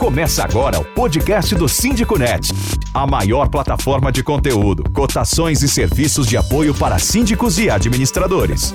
Começa agora o podcast do Síndico Net, a maior plataforma de conteúdo, cotações e serviços de apoio para síndicos e administradores.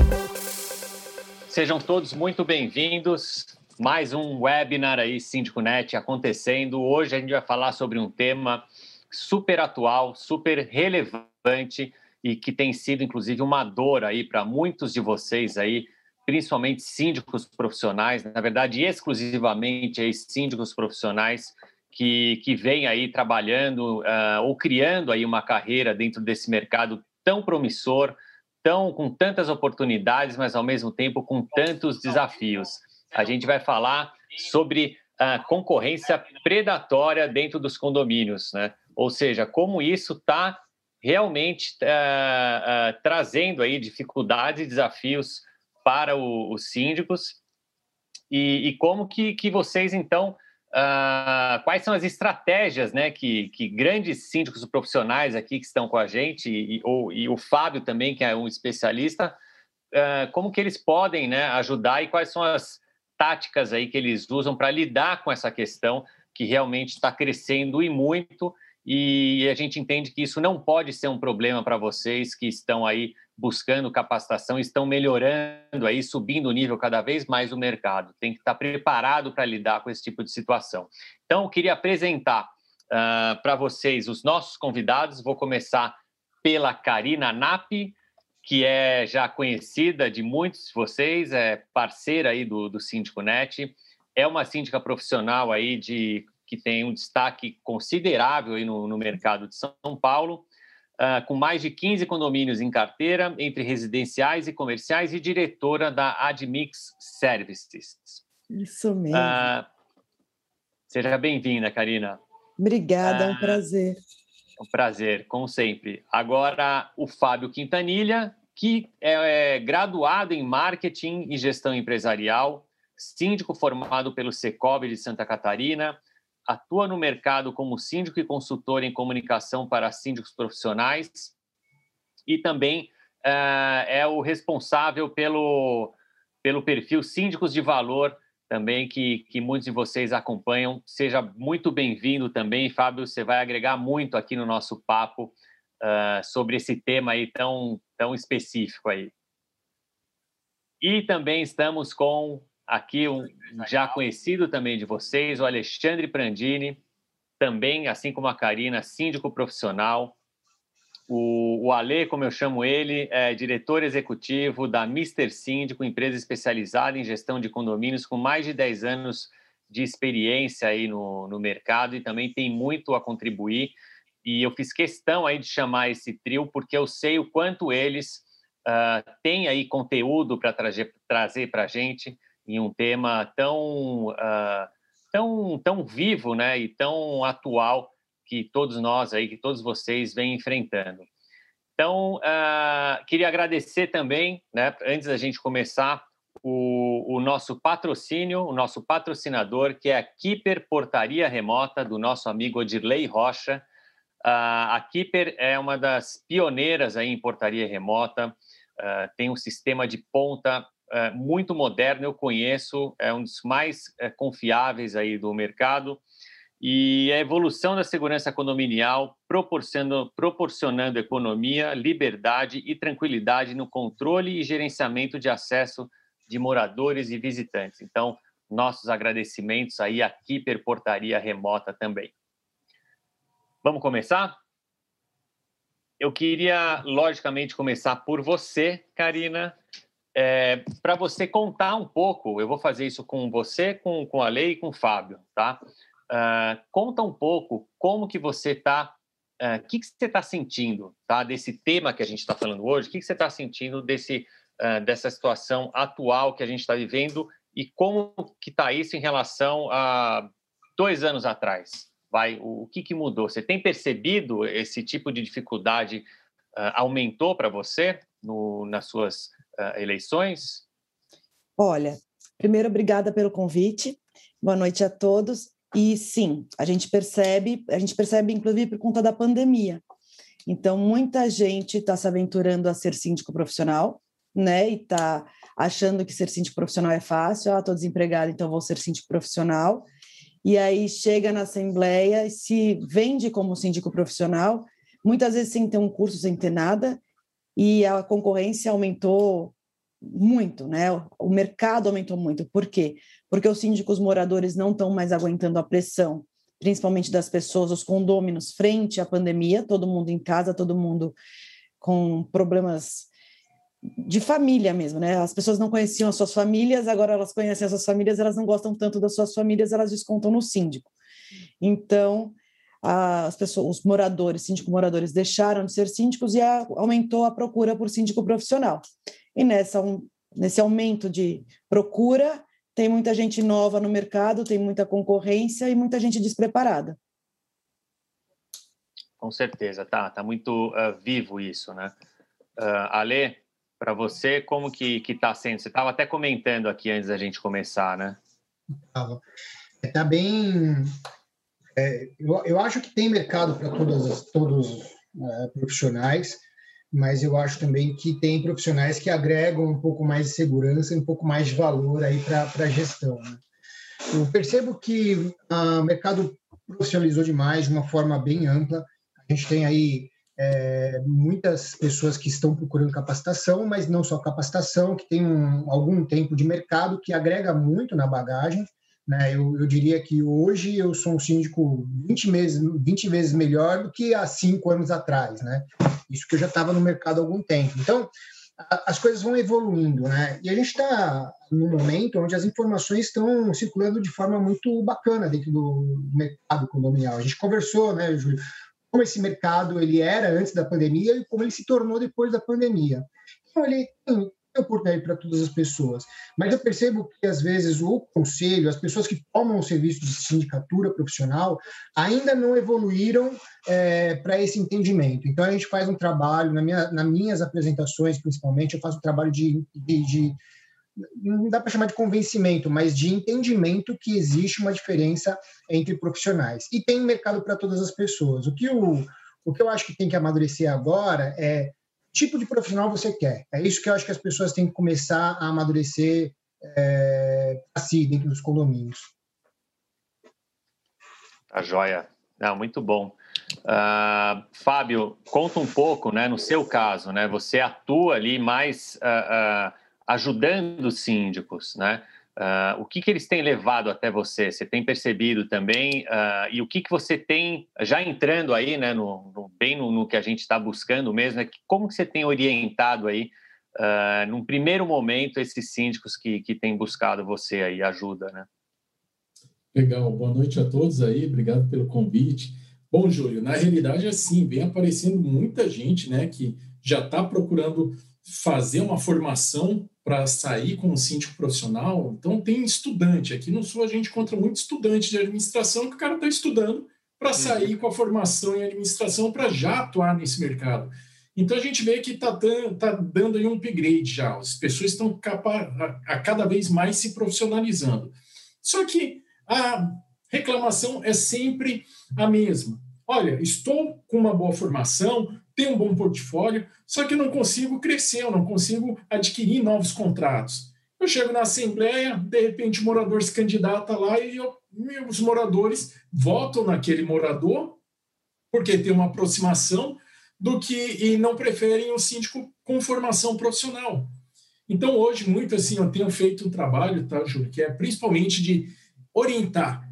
Sejam todos muito bem-vindos. Mais um webinar aí, Síndico Net, acontecendo. Hoje a gente vai falar sobre um tema super atual, super relevante e que tem sido, inclusive, uma dor aí para muitos de vocês aí, principalmente síndicos profissionais, na verdade, exclusivamente aí, síndicos profissionais que, que vêm aí trabalhando uh, ou criando aí uma carreira dentro desse mercado tão promissor, tão com tantas oportunidades, mas ao mesmo tempo com tantos desafios. A gente vai falar sobre a concorrência predatória dentro dos condomínios, né? Ou seja, como isso está realmente uh, uh, trazendo aí dificuldades e desafios para o, os síndicos. E, e, como que, que vocês, então, uh, quais são as estratégias né, que, que grandes síndicos profissionais aqui que estão com a gente e, ou, e o Fábio também, que é um especialista, uh, como que eles podem né, ajudar e quais são as táticas aí que eles usam para lidar com essa questão que realmente está crescendo e muito e a gente entende que isso não pode ser um problema para vocês que estão aí buscando capacitação, estão melhorando aí, subindo o nível cada vez mais do mercado. Tem que estar preparado para lidar com esse tipo de situação. Então, eu queria apresentar uh, para vocês os nossos convidados. Vou começar pela Karina Napi, que é já conhecida de muitos de vocês, é parceira aí do, do Síndico Net, é uma síndica profissional aí de que tem um destaque considerável aí no, no mercado de São Paulo uh, com mais de 15 condomínios em carteira, entre residenciais e comerciais, e diretora da Admix Services. Isso mesmo. Uh, seja bem-vinda, Karina. Obrigada, é um ah, prazer. É um prazer, como sempre. Agora, o Fábio Quintanilha, que é, é graduado em Marketing e Gestão Empresarial, síndico formado pelo Secob de Santa Catarina, atua no mercado como síndico e consultor em comunicação para síndicos profissionais e também uh, é o responsável pelo, pelo perfil Síndicos de Valor, também que, que muitos de vocês acompanham. Seja muito bem-vindo também, Fábio. Você vai agregar muito aqui no nosso papo uh, sobre esse tema aí tão, tão específico aí. E também estamos com Aqui um já conhecido também de vocês, o Alexandre Prandini, também, assim como a Karina, síndico profissional. O, o Ale, como eu chamo ele, é diretor executivo da Mister Síndico, empresa especializada em gestão de condomínios, com mais de 10 anos de experiência aí no, no mercado e também tem muito a contribuir. E eu fiz questão aí de chamar esse trio porque eu sei o quanto eles uh, têm aí conteúdo para trazer para a gente em um tema tão, uh, tão, tão vivo né, e tão atual que todos nós aí, que todos vocês vêm enfrentando. Então, uh, queria agradecer também, né, antes da gente começar, o, o, nosso patrocínio, o nosso patrocinador, que é a Keeper Portaria Remota, do nosso amigo Odirley Rocha. Uh, a Keeper é uma das pioneiras aí em portaria remota, uh, tem um sistema de ponta é, muito moderno, eu conheço, é um dos mais é, confiáveis aí do mercado e a evolução da segurança condominial proporcionando, proporcionando economia, liberdade e tranquilidade no controle e gerenciamento de acesso de moradores e visitantes. Então, nossos agradecimentos aí à Keeper Portaria Remota também. Vamos começar? Eu queria, logicamente, começar por você, Karina é, para você contar um pouco, eu vou fazer isso com você, com, com a Lei e com o Fábio, tá? Uh, conta um pouco como que você está, o uh, que, que você está sentindo, tá? Desse tema que a gente está falando hoje, o que, que você está sentindo desse, uh, dessa situação atual que a gente está vivendo e como que está isso em relação a dois anos atrás? Vai, o, o que, que mudou? Você tem percebido esse tipo de dificuldade aumentou para você no, nas suas uh, eleições? Olha, primeiro, obrigada pelo convite. Boa noite a todos. E sim, a gente percebe, a gente percebe inclusive por conta da pandemia. Então, muita gente está se aventurando a ser síndico profissional, né? E está achando que ser síndico profissional é fácil. Ah, estou desempregado, então vou ser síndico profissional. e aí chega na assembleia e se vende como síndico profissional, muitas vezes sem ter um curso, sem ter nada, e a concorrência aumentou muito, né? O mercado aumentou muito. Por quê? Porque os síndicos moradores não estão mais aguentando a pressão, principalmente das pessoas, os condôminos, frente à pandemia, todo mundo em casa, todo mundo com problemas de família mesmo, né? As pessoas não conheciam as suas famílias, agora elas conhecem as suas famílias, elas não gostam tanto das suas famílias, elas descontam no síndico. Então, as pessoas, os moradores, síndico moradores deixaram de ser síndicos e a, aumentou a procura por síndico profissional. E nessa um, nesse aumento de procura, tem muita gente nova no mercado, tem muita concorrência e muita gente despreparada. Com certeza, tá, tá muito uh, vivo isso, né? Uh, Ale, para você, como que que está sendo? Você estava até comentando aqui antes da gente começar, né? Estava. Está bem. É, eu, eu acho que tem mercado para todos os é, profissionais, mas eu acho também que tem profissionais que agregam um pouco mais de segurança e um pouco mais de valor aí para a gestão. Né? Eu percebo que o mercado profissionalizou demais de uma forma bem ampla. A gente tem aí é, muitas pessoas que estão procurando capacitação, mas não só capacitação, que tem um, algum tempo de mercado, que agrega muito na bagagem. Né? Eu, eu, diria que hoje eu sou um síndico 20, meses, 20 vezes melhor do que há cinco anos atrás. Né? Isso que eu já estava no mercado há algum tempo. Então, a, as coisas vão evoluindo. Né? E a gente está num momento onde as informações estão circulando de forma muito bacana dentro do mercado condominial. A gente conversou, né, Júlio, como esse mercado ele era antes da pandemia e como ele se tornou depois da pandemia. Então, ele tem oportunidade para todas as pessoas. Mas eu percebo que, às vezes, o conselho, as pessoas que tomam o serviço de sindicatura profissional, ainda não evoluíram é, para esse entendimento. Então, a gente faz um trabalho, na minha, nas minhas apresentações, principalmente, eu faço um trabalho de, de, de não dá para chamar de convencimento, mas de entendimento que existe uma diferença entre profissionais. E tem mercado para todas as pessoas. O que, o, o que eu acho que tem que amadurecer agora é tipo de profissional você quer. É isso que eu acho que as pessoas têm que começar a amadurecer é, assim, dentro dos condomínios. A tá joia. Não, muito bom. Uh, Fábio, conta um pouco, né, no seu caso, né, você atua ali mais uh, uh, ajudando os síndicos, né? Uh, o que, que eles têm levado até você? Você tem percebido também? Uh, e o que, que você tem, já entrando aí, né, no, no bem no, no, que a gente está buscando mesmo, é que, como que você tem orientado aí, uh, num primeiro momento, esses síndicos que, que têm buscado você aí, ajuda, né? Legal, boa noite a todos aí, obrigado pelo convite. Bom, Júlio, na realidade, assim, vem aparecendo muita gente, né, que já está procurando fazer uma formação para sair como síndico profissional. Então, tem estudante. Aqui no Sul, a gente encontra muito estudante de administração que o cara está estudando para uhum. sair uhum. com a formação em administração para já atuar nesse mercado. Então, a gente vê que está tá dando aí um upgrade já. As pessoas estão a, a cada vez mais se profissionalizando. Só que a reclamação é sempre a mesma. Olha, estou com uma boa formação, tenho um bom portfólio, só que não consigo crescer, eu não consigo adquirir novos contratos. Eu chego na assembleia, de repente o morador se candidata lá e eu, os moradores votam naquele morador, porque tem uma aproximação, do que e não preferem o síndico com formação profissional. Então, hoje, muito assim, eu tenho feito um trabalho, tá, Júlio, que é principalmente de orientar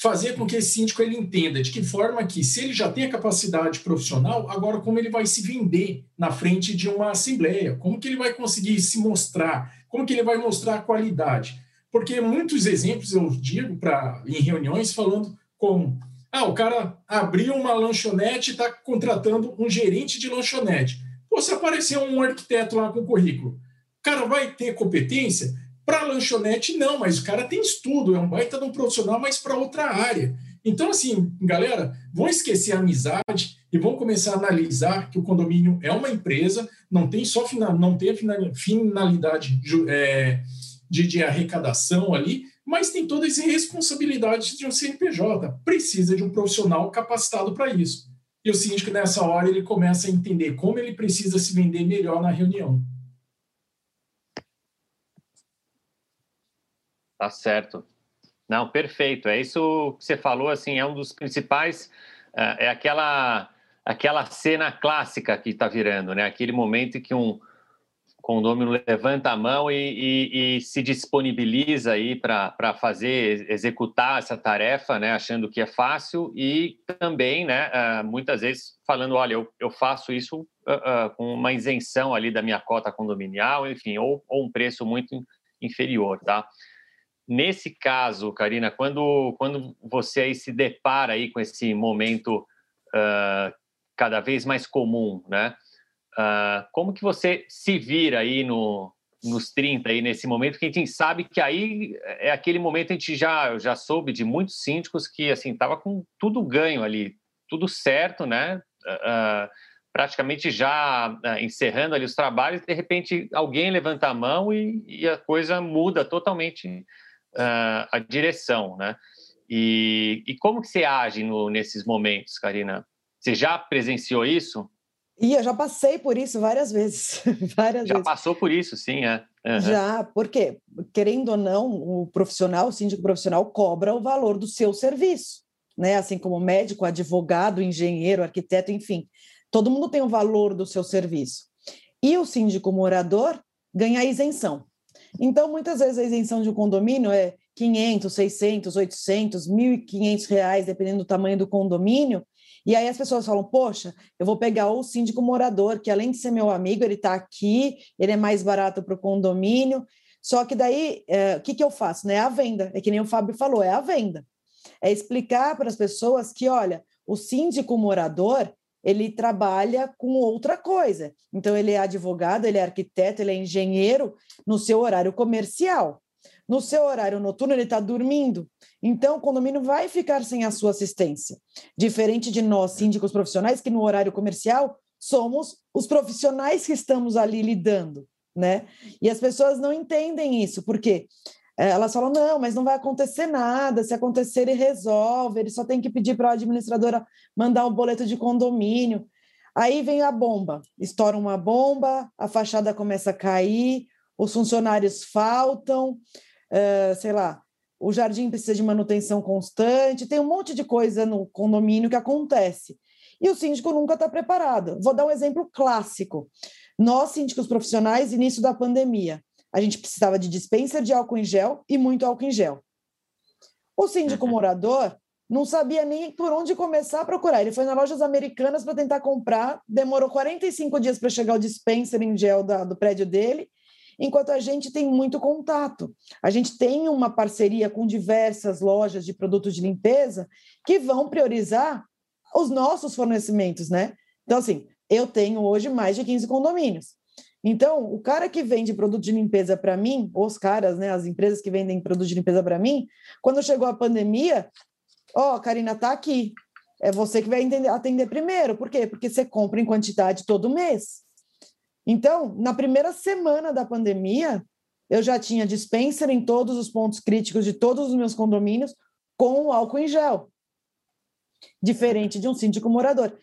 fazer com que esse síndico ele entenda de que forma que, se ele já tem a capacidade profissional, agora como ele vai se vender na frente de uma assembleia, como que ele vai conseguir se mostrar, como que ele vai mostrar a qualidade. Porque muitos exemplos eu digo para em reuniões falando como ah, o cara abriu uma lanchonete e está contratando um gerente de lanchonete. Pô, se aparecer um arquiteto lá com currículo, o cara vai ter competência? Para lanchonete, não, mas o cara tem estudo, é um baita de um profissional, mas para outra área. Então, assim, galera, vão esquecer a amizade e vão começar a analisar que o condomínio é uma empresa, não tem só final, não tem finalidade é, de, de arrecadação ali, mas tem todas as responsabilidades de um CNPJ. Precisa de um profissional capacitado para isso. E o síndico, nessa hora, ele começa a entender como ele precisa se vender melhor na reunião. Tá certo. Não, perfeito. É isso que você falou, assim, é um dos principais, é, é aquela aquela cena clássica que está virando, né? Aquele momento em que um condômino levanta a mão e, e, e se disponibiliza aí para fazer, executar essa tarefa, né? Achando que é fácil e também, né? Uh, muitas vezes falando, olha, eu, eu faço isso com uma isenção ali da minha cota condominial, enfim, ou, ou um preço muito inferior, tá? Nesse caso, Karina, quando, quando você aí se depara aí com esse momento uh, cada vez mais comum, né? Uh, como que você se vira aí no, nos 30 aí nesse momento que a gente sabe que aí é aquele momento a gente já já soube de muitos síndicos que assim tava com tudo ganho ali, tudo certo, né? Uh, praticamente já encerrando ali os trabalhos, de repente alguém levanta a mão e, e a coisa muda totalmente uh, a direção, né? E, e, como que você age no, nesses momentos, Karina? Você já presenciou isso? E eu já passei por isso várias vezes. várias já vezes. passou por isso, sim, é. Uhum. Já, porque, querendo ou não, o profissional, o síndico profissional, cobra o valor do seu serviço, né? Assim como médico, advogado, engenheiro, arquiteto, enfim. Todo mundo tem o valor do seu serviço. E o síndico morador ganha isenção. Então, muitas vezes a isenção de um condomínio é 500, 600, 800, 1.500 reais, dependendo do tamanho do condomínio. E aí as pessoas falam, poxa, eu vou pegar o síndico morador, que além de ser meu amigo, ele está aqui, ele é mais barato para o condomínio. Só que daí, é, o que, que eu faço? Né? É a venda, é que nem o Fábio falou, é a venda. É explicar para as pessoas que, olha, o síndico morador, ele trabalha com outra coisa. Então, ele é advogado, ele é arquiteto, ele é engenheiro no seu horário comercial. No seu horário noturno, ele está dormindo. Então, o condomínio vai ficar sem a sua assistência. Diferente de nós, síndicos profissionais, que no horário comercial somos os profissionais que estamos ali lidando, né? E as pessoas não entendem isso, porque elas falam, não, mas não vai acontecer nada, se acontecer ele resolve, ele só tem que pedir para a administradora mandar um boleto de condomínio. Aí vem a bomba, estoura uma bomba, a fachada começa a cair, os funcionários faltam, uh, sei lá, o jardim precisa de manutenção constante, tem um monte de coisa no condomínio que acontece. E o síndico nunca está preparado. Vou dar um exemplo clássico. Nós, síndicos profissionais, início da pandemia, a gente precisava de dispenser de álcool em gel e muito álcool em gel. O síndico uhum. morador não sabia nem por onde começar a procurar. Ele foi nas lojas americanas para tentar comprar, demorou 45 dias para chegar o dispenser em gel da, do prédio dele, enquanto a gente tem muito contato. A gente tem uma parceria com diversas lojas de produtos de limpeza que vão priorizar os nossos fornecimentos, né? Então, assim, eu tenho hoje mais de 15 condomínios. Então, o cara que vende produto de limpeza para mim, os caras, né, as empresas que vendem produto de limpeza para mim, quando chegou a pandemia, ó, oh, Karina tá aqui. É você que vai entender, atender primeiro. Por quê? Porque você compra em quantidade todo mês. Então, na primeira semana da pandemia, eu já tinha dispenser em todos os pontos críticos de todos os meus condomínios com álcool em gel. Diferente de um síndico morador.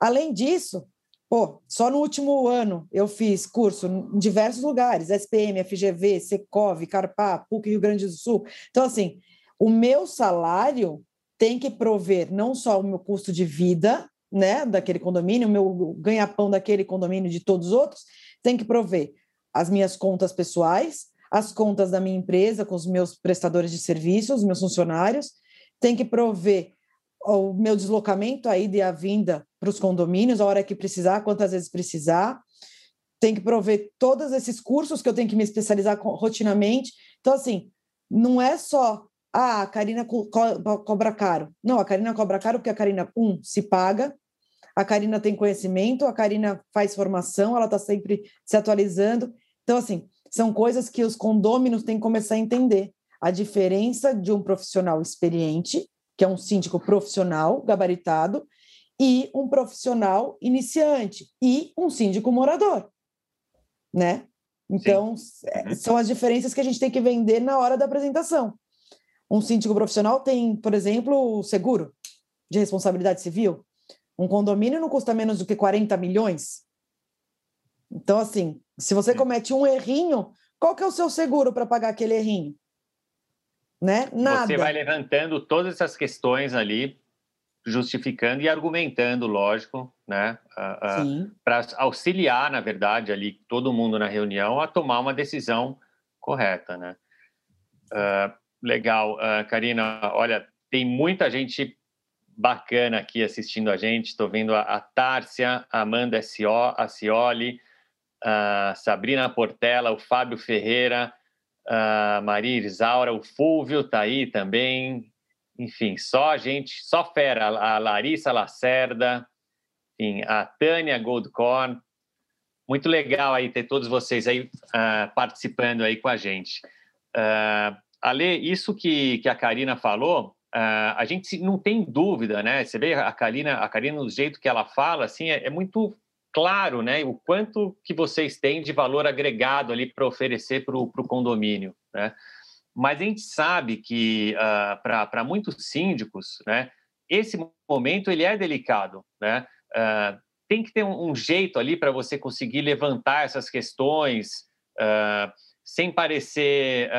Além disso, Pô, só no último ano eu fiz curso em diversos lugares, SPM, FGV, Secov, Carpá, PUC Rio Grande do Sul. Então, assim, o meu salário tem que prover não só o meu custo de vida, né, daquele condomínio, o meu ganha-pão daquele condomínio de todos os outros, tem que prover as minhas contas pessoais, as contas da minha empresa com os meus prestadores de serviços, os meus funcionários, tem que prover o meu deslocamento, a ida e a vinda para os condomínios, a hora que precisar, quantas vezes precisar. Tem que prover todos esses cursos que eu tenho que me especializar rotinamente. Então, assim, não é só ah, a Karina co cobra caro. Não, a Karina cobra caro porque a Karina, um, se paga, a Karina tem conhecimento, a Karina faz formação, ela está sempre se atualizando. Então, assim, são coisas que os condôminos têm que começar a entender. A diferença de um profissional experiente que é um síndico profissional gabaritado, e um profissional iniciante, e um síndico morador, né? Então, Sim. É, uhum. são as diferenças que a gente tem que vender na hora da apresentação. Um síndico profissional tem, por exemplo, seguro de responsabilidade civil. Um condomínio não custa menos do que 40 milhões. Então, assim, se você comete um errinho, qual que é o seu seguro para pagar aquele errinho? né? Nada. Você vai levantando todas essas questões ali, justificando e argumentando, lógico, né? Uh, uh, Para auxiliar, na verdade, ali todo mundo na reunião a tomar uma decisão correta, né? Uh, legal, Karina. Olha, tem muita gente bacana aqui assistindo a gente. Estou vendo a, a Tárcia, a Amanda Acioli, a Sabrina Portela, o Fábio Ferreira, a Maria Isaura, o Fulvio está aí também, enfim, só gente, só fera, a Larissa Lacerda, enfim, a Tânia Goldcorn. Muito legal aí ter todos vocês aí uh, participando aí com a gente. Uh, Ale, isso que, que a Karina falou, uh, a gente não tem dúvida, né? Você vê a Karina, a Karina do jeito que ela fala, assim, é, é muito claro, né? O quanto que vocês têm de valor agregado ali para oferecer para o condomínio, né? Mas a gente sabe que uh, ah, para muitos síndicos, né, esse momento ele é delicado, né? Uh, tem que ter um, um jeito ali para você conseguir levantar essas questões uh, sem parecer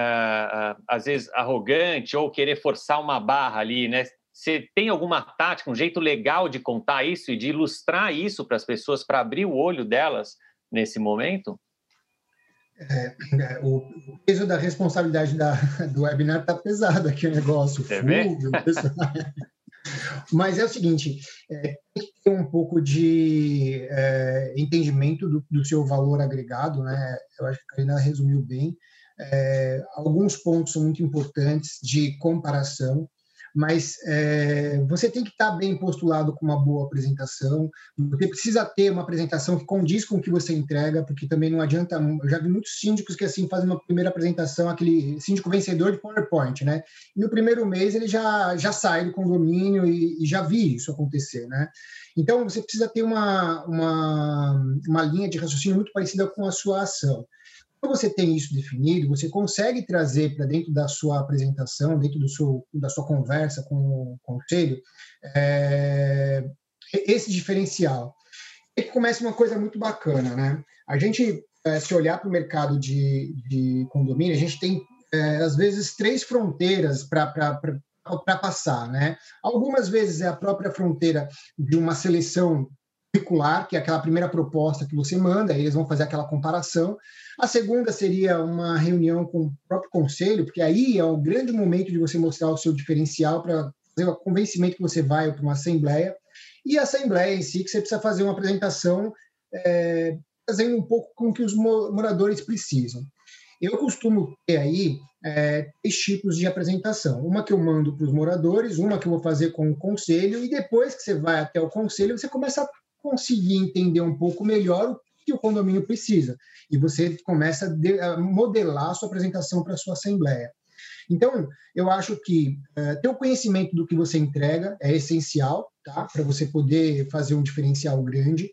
às vezes arrogante ou querer forçar uma barra ali, né? Você tem alguma tática, um jeito legal de contar isso e de ilustrar isso para as pessoas, para abrir o olho delas nesse momento? É, é, o, o, peso da responsabilidade da, do webinar está pesado aqui o negócio. Você vê? Mas é o seguinte, é, tem que ter um pouco de é, entendimento do, do, seu valor agregado, né? Eu acho que a Karina resumiu bem. É, alguns pontos são muito importantes de comparação mas é, você tem que estar bem postulado com uma boa apresentação, você precisa ter uma apresentação que condiz com o que você entrega, porque também não adianta, eu já vi muitos síndicos que assim fazem uma primeira apresentação, aquele síndico vencedor de PowerPoint, né? E no primeiro mês ele já, já sai do condomínio e, e já vi isso acontecer, né? Então você precisa ter uma, uma, uma linha de raciocínio muito parecida com a sua ação. Quando você tem isso definido, você consegue trazer para dentro da sua apresentação, dentro do seu, da sua conversa com o conselho, é, esse diferencial. E começa uma coisa muito bacana, né? A gente, é, se olhar para o mercado de, de condomínio, a gente tem, é, às vezes, três fronteiras para para passar, né? Algumas vezes é a própria fronteira de uma seleção curricular, que é aquela primeira proposta que você manda, eles vão fazer aquela comparação. A segunda seria uma reunião com o próprio conselho, porque aí é o grande momento de você mostrar o seu diferencial para fazer o convencimento que você vai para uma assembleia. E a assembleia em si, que você precisa fazer uma apresentação é, fazendo um pouco com o que os moradores precisam. Eu costumo ter aí é, três tipos de apresentação. Uma que eu mando para os moradores, uma que eu vou fazer com o conselho, e depois que você vai até o conselho, você começa a conseguir entender um pouco melhor o que o condomínio precisa. E você começa a modelar a sua apresentação para a sua assembleia. Então, eu acho que uh, ter o conhecimento do que você entrega é essencial, tá? Para você poder fazer um diferencial grande.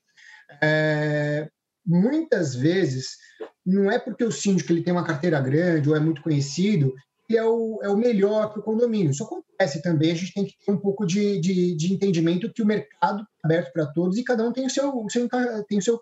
É, muitas vezes, não é porque o síndico ele tem uma carteira grande ou é muito conhecido é o, é o melhor para o condomínio. Isso acontece também, a gente tem que ter um pouco de, de, de entendimento que o mercado é aberto para todos e cada um tem o seu, o seu, tem o seu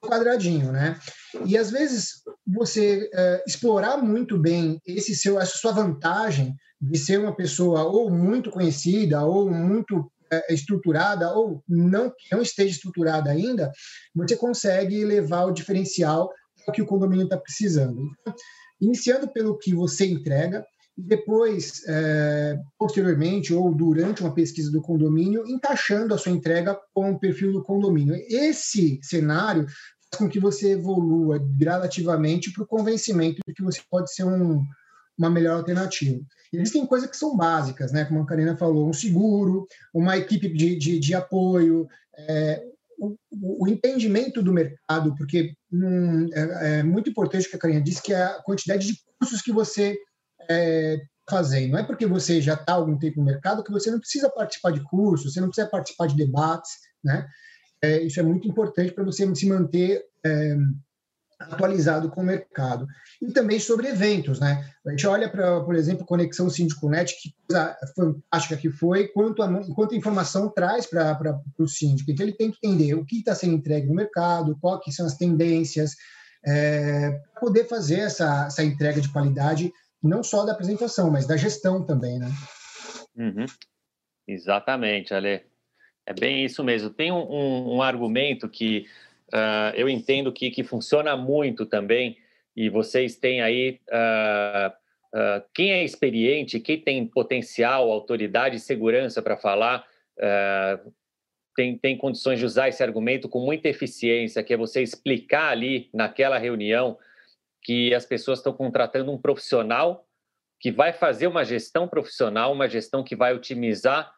quadradinho, né? E às vezes você é, explorar muito bem esse seu, essa sua vantagem de ser uma pessoa ou muito conhecida ou muito é, estruturada ou não não esteja estruturada ainda, você consegue levar o diferencial que o condomínio está precisando. Então, iniciando pelo que você entrega, e depois, é, posteriormente ou durante uma pesquisa do condomínio, encaixando a sua entrega com o perfil do condomínio. Esse cenário faz com que você evolua gradativamente para o convencimento de que você pode ser um, uma melhor alternativa. Existem coisas que são básicas, né? como a Karina falou, um seguro, uma equipe de, de, de apoio, é, o, o, entendimento do mercado, porque hum, é, é, muito importante o que a Karina disse, que é a quantidade de cursos que você é, fazendo. Não é porque você já está algum tempo no mercado que você não precisa participar de cursos, você não precisa participar de debates, né? É, isso é muito importante para você se manter é, atualizado com o mercado. E também sobre eventos, né? A gente olha para, por exemplo, Conexão Síndico-Net, que coisa fantástica que foi, quanto, a, quanto informação traz para o síndico. Então, ele tem que entender o que está sendo entregue no mercado, quais são as tendências, é, para poder fazer essa, essa entrega de qualidade não só da apresentação, mas da gestão também, né? Uhum. Exatamente, Ale. É bem isso mesmo. Tem um, um, um argumento que uh, eu entendo que, que funciona muito também, e vocês têm aí uh, uh, quem é experiente, quem tem potencial, autoridade e segurança para falar, tem, tem condições de usar esse argumento com muita eficiência, que é você explicar ali naquela reunião que as pessoas estão contratando um profissional que vai fazer uma gestão profissional, uma gestão que vai otimizar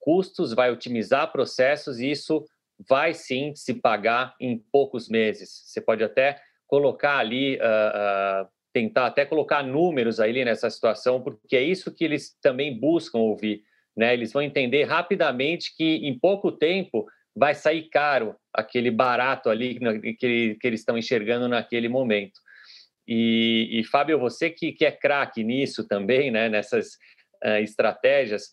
custos, vai otimizar processos e isso vai sim se pagar em poucos meses. Você pode até colocar ali, uh, uh, tentar até colocar números ali nessa situação, porque é isso que eles também buscam ouvir. Né? Eles vão entender rapidamente que em pouco tempo vai sair caro aquele barato ali que, que eles estão enxergando naquele momento. E, e Fábio, você que, que é craque nisso também, né? nessas uh, estratégias,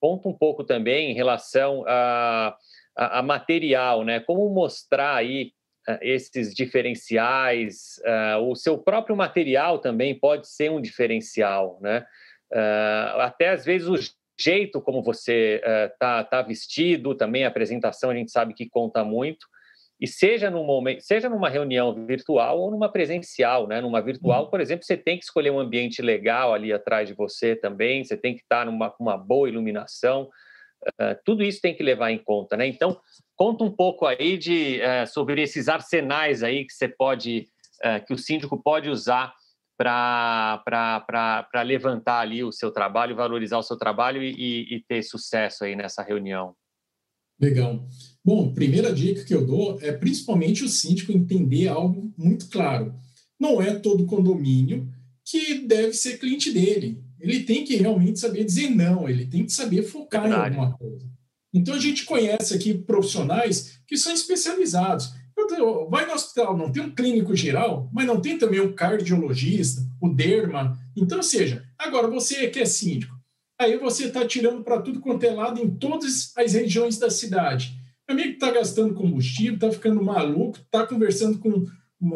conta um pouco também em relação a, a, a material, né? Como mostrar aí uh, esses diferenciais, uh, o seu próprio material também pode ser um diferencial, né? Uh, até às vezes o jeito como você está tá vestido, também a apresentação a gente sabe que conta muito, e seja num momento, seja numa reunião virtual ou numa presencial, né? Numa virtual, uhum. por exemplo, você tem que escolher um ambiente legal ali atrás de você também, você tem que estar numa uma boa iluminação, uh, tudo isso tem que levar em conta, né? Então, conta um pouco aí de uh, sobre esses arsenais aí que você pode, uh, que o síndico pode usar para levantar ali o seu trabalho, valorizar o seu trabalho e, e ter sucesso aí nessa reunião. Legal. Bom, primeira dica que eu dou é principalmente o síndico entender algo muito claro. Não é todo condomínio que deve ser cliente dele. Ele tem que realmente saber dizer não, ele tem que saber focar em alguma coisa. Então a gente conhece aqui profissionais que são especializados. Vai no hospital, não tem um clínico geral, mas não tem também um cardiologista, o derma. Então, seja, agora você que é síndico, aí você está tirando para tudo quanto é lado em todas as regiões da cidade. Meu amigo está gastando combustível, está ficando maluco, está conversando com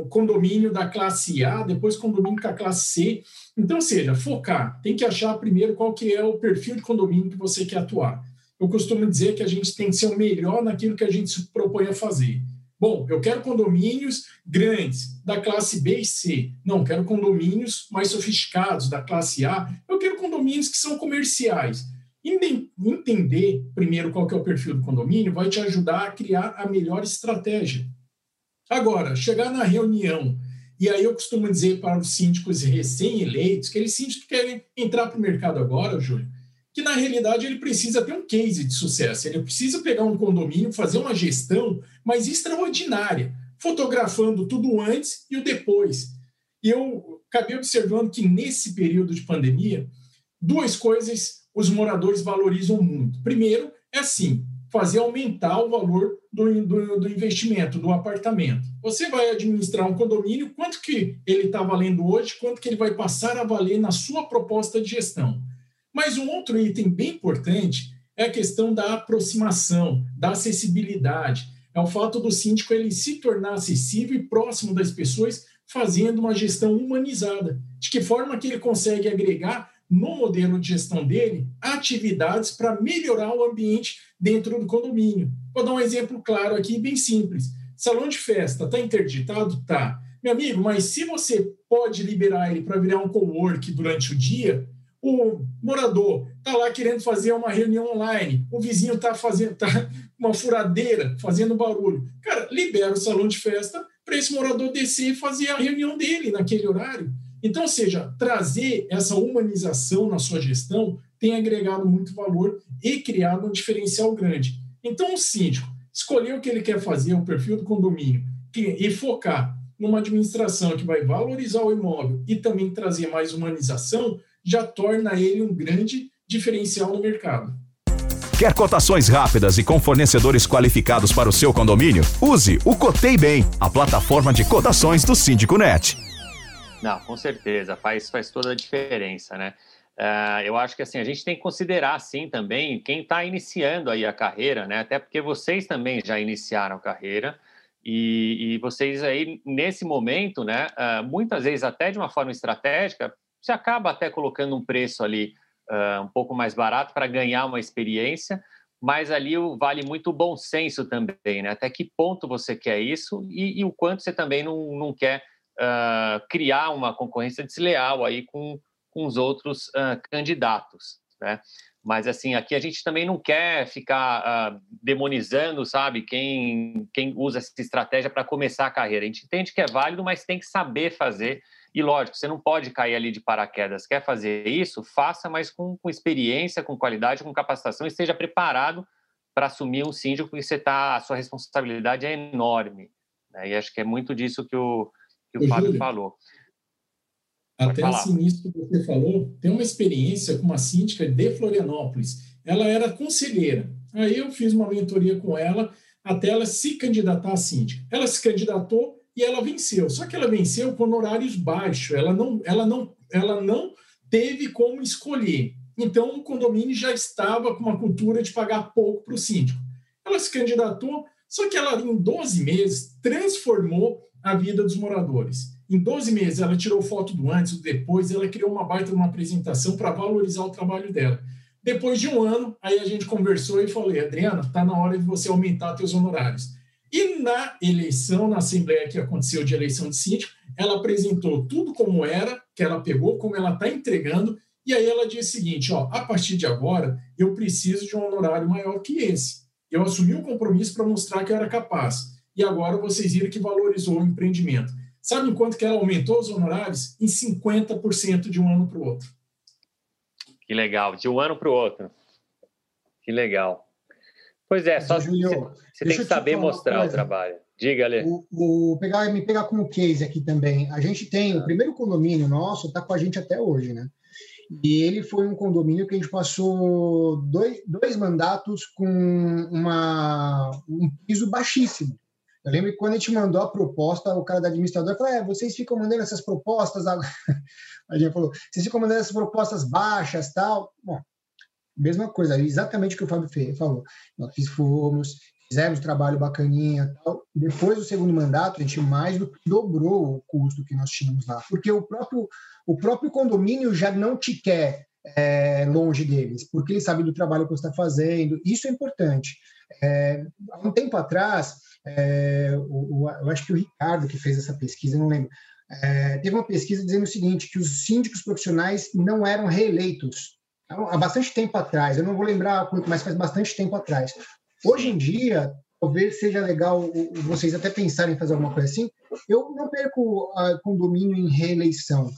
condomínio da classe A, depois condomínio com a classe C. Então, seja, focar. Tem que achar primeiro qual que é o perfil de condomínio que você quer atuar. Eu costumo dizer que a gente tem que ser o melhor naquilo que a gente se propõe a fazer. Bom, eu quero condomínios grandes, da classe B e C. Não, quero condomínios mais sofisticados, da classe A. Eu quero condomínios que são comerciais. Entender primeiro qual que é o perfil do condomínio vai te ajudar a criar a melhor estratégia. Agora, chegar na reunião, e aí eu costumo dizer para os síndicos recém-eleitos, aqueles síndicos que querem entrar para o mercado agora, Júlio, que na realidade ele precisa ter um case de sucesso, ele precisa pegar um condomínio, fazer uma gestão mais extraordinária, fotografando tudo antes e o depois. E eu acabei observando que nesse período de pandemia, duas coisas os moradores valorizam muito. Primeiro, é assim, fazer aumentar o valor do, do, do, investimento do apartamento. Você vai administrar um condomínio, quanto que ele está valendo hoje, quanto que ele vai passar a valer na sua proposta de gestão. Mas um outro item bem importante é a questão da aproximação, da acessibilidade. É o fato do síndico ele se tornar acessível e próximo das pessoas, fazendo uma gestão humanizada. De que forma que ele consegue agregar no modelo de gestão dele atividades para melhorar o ambiente dentro do condomínio. Vou dar um exemplo claro aqui, bem simples. Salão de festa está interditado? Tá. Meu amigo, mas se você pode liberar ele para virar um co-work durante o dia, o morador está lá querendo fazer uma reunião online, o vizinho está fazendo tá uma furadeira, fazendo barulho. Cara, libera o salão de festa para esse morador descer e fazer a reunião dele naquele horário. Então, ou seja, trazer essa humanização na sua gestão tem agregado muito valor e criado um diferencial grande. Então, o síndico escolher o que ele quer fazer, o perfil do condomínio, e focar numa administração que vai valorizar o imóvel e também trazer mais humanização, já torna ele um grande diferencial no mercado. Quer cotações rápidas e com fornecedores qualificados para o seu condomínio? Use o Cotei Bem, a plataforma de cotações do Síndico Net. Não, com certeza, faz, faz toda a diferença, né? Uh, eu acho que assim a gente tem que considerar sim também quem está iniciando aí a carreira, né? Até porque vocês também já iniciaram a carreira e, e vocês aí nesse momento, né? Uh, muitas vezes até de uma forma estratégica você acaba até colocando um preço ali uh, um pouco mais barato para ganhar uma experiência, mas ali vale muito o bom senso também, né? Até que ponto você quer isso e, e o quanto você também não, não quer criar uma concorrência desleal aí com, com os outros uh, candidatos, né? Mas, assim, aqui a gente também não quer ficar uh, demonizando, sabe, quem, quem usa essa estratégia para começar a carreira. A gente entende que é válido, mas tem que saber fazer. E, lógico, você não pode cair ali de paraquedas. Quer fazer isso? Faça, mas com, com experiência, com qualidade, com capacitação, esteja preparado para assumir um síndico, porque você tá, a sua responsabilidade é enorme. Né? E acho que é muito disso que o, que o Fábio Júlio, falou. Até assim, nisso que você falou, tem uma experiência com uma síndica de Florianópolis. Ela era conselheira. Aí eu fiz uma mentoria com ela até ela se candidatar a síndica. Ela se candidatou e ela venceu. Só que ela venceu com honorários baixos. Ela não, ela não, ela não teve como escolher. Então o condomínio já estava com uma cultura de pagar pouco para o síndico. Ela se candidatou, só que ela em 12 meses transformou a vida dos moradores. Em 12 meses, ela tirou foto do antes, do depois, ela criou uma baita uma apresentação para valorizar o trabalho dela. Depois de um ano, aí a gente conversou e falei, Adriana, está na hora de você aumentar seus honorários. E na eleição, na assembleia que aconteceu de eleição de síndico, ela apresentou tudo como era, que ela pegou, como ela está entregando, e aí ela disse o seguinte, ó, a partir de agora, eu preciso de um honorário maior que esse. Eu assumi o um compromisso para mostrar que eu era capaz. E agora vocês viram que valorizou o empreendimento. Sabe em quanto que ela aumentou os honorários? Em 50% de um ano para o outro. Que legal, de um ano para o outro. Que legal. Pois é, só Julio, você tem que saber mostrar o trabalho. Diga, Ale. O, o, pegar, me pegar como case aqui também. A gente tem, o primeiro condomínio nosso está com a gente até hoje, né? E ele foi um condomínio que a gente passou dois, dois mandatos com uma, um piso baixíssimo. Eu lembro que quando a gente mandou a proposta, o cara da administradora falou: é, vocês ficam mandando essas propostas. A gente falou: vocês ficam mandando essas propostas baixas tal. Bom, mesma coisa, exatamente o que o Fábio falou. Nós fomos, fizemos trabalho bacaninha tal. Depois do segundo mandato, a gente mais do que dobrou o custo que nós tínhamos lá, porque o próprio, o próprio condomínio já não te quer é, longe deles, porque ele sabe do trabalho que você está fazendo. Isso é importante. É, há um tempo atrás, é, o, o, eu acho que o Ricardo que fez essa pesquisa, não lembro, é, teve uma pesquisa dizendo o seguinte, que os síndicos profissionais não eram reeleitos. Há bastante tempo atrás, eu não vou lembrar quanto, mas faz bastante tempo atrás. Hoje em dia, talvez seja legal vocês até pensarem em fazer alguma coisa assim. Eu não perco condomínio em reeleição.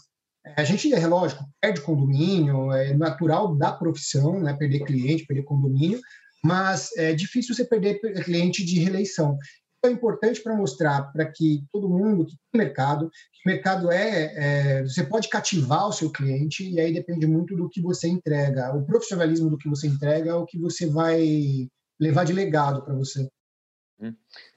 É, a gente, é lógico, perde condomínio, é natural da profissão, né, perder cliente, perder condomínio, mas é difícil você perder cliente de reeleição. Então, é importante para mostrar para que todo mundo que tem mercado, que mercado é, é, você pode cativar o seu cliente e aí depende muito do que você entrega, o profissionalismo do que você entrega é o que você vai levar de legado para você. Hum.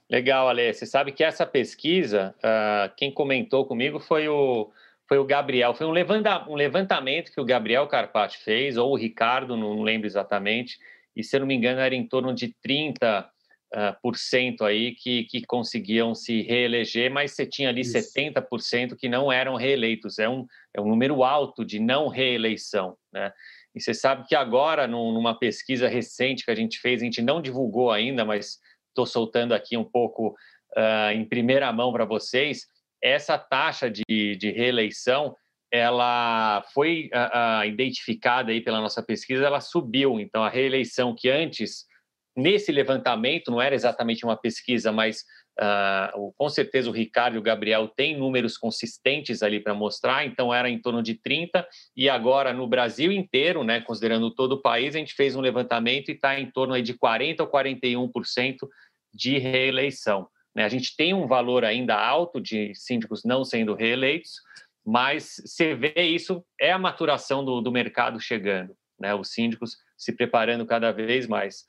Legal, Ale. Você sabe que essa pesquisa, uh, quem comentou comigo foi o, foi o Gabriel. Foi um, levanta, um levantamento que o Gabriel Carpati fez, ou o Ricardo, não lembro exatamente, e se eu não me engano era em torno de 30 uh, ah, por cento aí que, que conseguiam se reeleger, mas você tinha ali Isso. 70% que não eram reeleitos. É um, é um número alto de não reeleição, né? E você sabe que agora, numa pesquisa recente que a gente fez, a gente não divulgou ainda, mas estou soltando aqui um pouco uh, em primeira mão para vocês, essa taxa de, de reeleição ela foi uh, uh, identificada aí pela nossa pesquisa, ela subiu. Então, a reeleição que antes, nesse levantamento, não era exatamente uma pesquisa, mas uh, com certeza o Ricardo e o Gabriel têm números consistentes ali para mostrar, então era em torno de 30%, e agora no Brasil inteiro, né, considerando todo o país, a gente fez um levantamento e está em torno aí de 40% ou 41% de reeleição. Né? A gente tem um valor ainda alto de síndicos não sendo reeleitos, mas você vê isso, é a maturação do, do mercado chegando, né? os síndicos se preparando cada vez mais.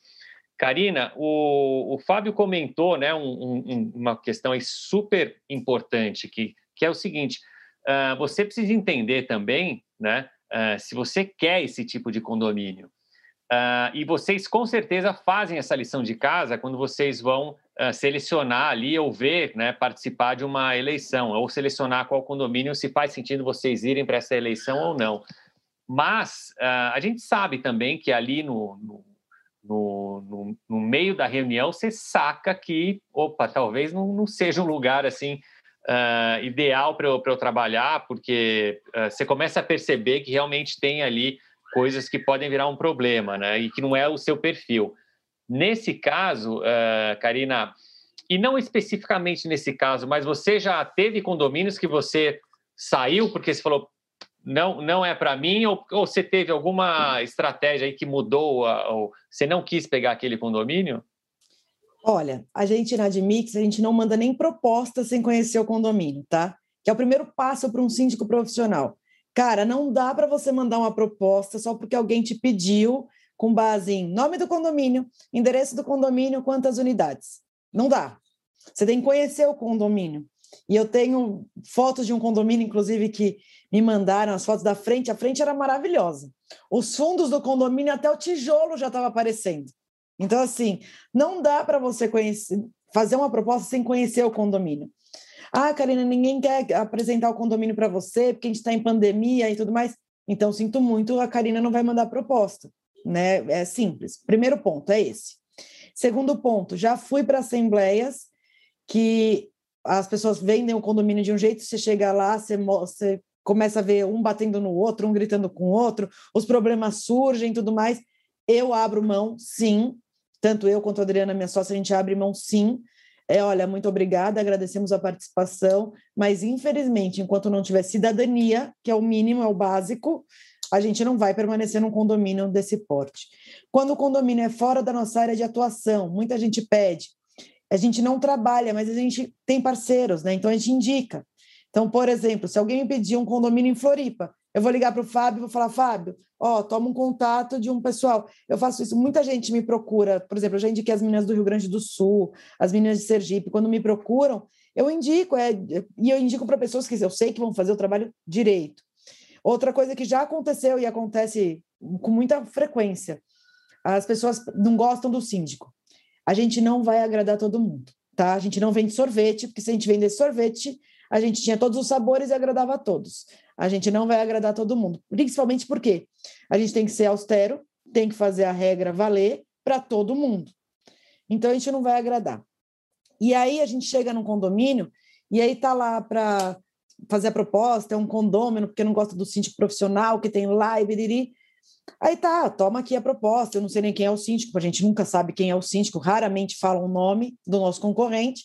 Karina, o, o Fábio comentou né, um, um, uma questão aí super importante, que, que é o seguinte, uh, você precisa entender também né, uh, se você quer esse tipo de condomínio. Uh, e vocês com certeza fazem essa lição de casa quando vocês vão uh, selecionar ali ou ver, né, participar de uma eleição, ou selecionar qual condomínio se faz sentido vocês irem para essa eleição ou não. Mas uh, a gente sabe também que ali no, no, no, no, meio da reunião você saca que, opa, talvez não, não seja um lugar assim ideal para eu, eu, trabalhar, porque você começa a perceber que realmente tem ali coisas que podem virar um problema, né? E que não é o seu perfil. Nesse caso, uh, Karina, e não especificamente nesse caso, mas você já teve condomínios que você saiu porque você falou não não é para mim ou, ou, você teve alguma estratégia aí que mudou ou você não quis pegar aquele condomínio? Olha, a gente na Admix, a gente não manda nem proposta sem conhecer o condomínio, tá? Que é o primeiro passo para um síndico profissional. Cara, não dá para você mandar uma proposta só porque alguém te pediu com base em nome do condomínio, endereço do condomínio, quantas unidades. Não dá. Você tem que conhecer o condomínio. E eu tenho fotos de um condomínio, inclusive, que me mandaram as fotos da frente. A frente era maravilhosa. Os fundos do condomínio, até o tijolo já estava aparecendo. Então, assim, não dá para você conhecer, fazer uma proposta sem conhecer o condomínio. Ah, Karina, ninguém quer apresentar o condomínio para você porque a gente está em pandemia e tudo mais. Então, sinto muito, a Karina não vai mandar proposta. Né? É simples. Primeiro ponto é esse. Segundo ponto, já fui para assembleias que as pessoas vendem o condomínio de um jeito, você chega lá, você, você começa a ver um batendo no outro, um gritando com o outro, os problemas surgem e tudo mais. Eu abro mão, sim, tanto eu quanto a Adriana, minha sócia, a gente abre mão sim. É, olha, muito obrigada, agradecemos a participação, mas infelizmente, enquanto não tiver cidadania, que é o mínimo, é o básico, a gente não vai permanecer num condomínio desse porte. Quando o condomínio é fora da nossa área de atuação, muita gente pede, a gente não trabalha, mas a gente tem parceiros, né? Então a gente indica. Então, por exemplo, se alguém me pedir um condomínio em Floripa, eu vou ligar para o Fábio vou falar, Fábio, ó, toma um contato de um pessoal. Eu faço isso, muita gente me procura, por exemplo, eu já indiquei as meninas do Rio Grande do Sul, as meninas de Sergipe, quando me procuram, eu indico, é, e eu indico para pessoas que eu sei que vão fazer o trabalho direito. Outra coisa que já aconteceu e acontece com muita frequência, as pessoas não gostam do síndico. A gente não vai agradar todo mundo, tá? A gente não vende sorvete, porque se a gente vendesse sorvete, a gente tinha todos os sabores e agradava a todos. A gente não vai agradar todo mundo, principalmente porque a gente tem que ser austero, tem que fazer a regra valer para todo mundo. Então a gente não vai agradar. E aí a gente chega num condomínio e aí tá lá para fazer a proposta, é um condômino, porque não gosta do síndico profissional, que tem lá e biriri. Aí tá, toma aqui a proposta, eu não sei nem quem é o síndico, a gente nunca sabe quem é o síndico, raramente fala o nome do nosso concorrente.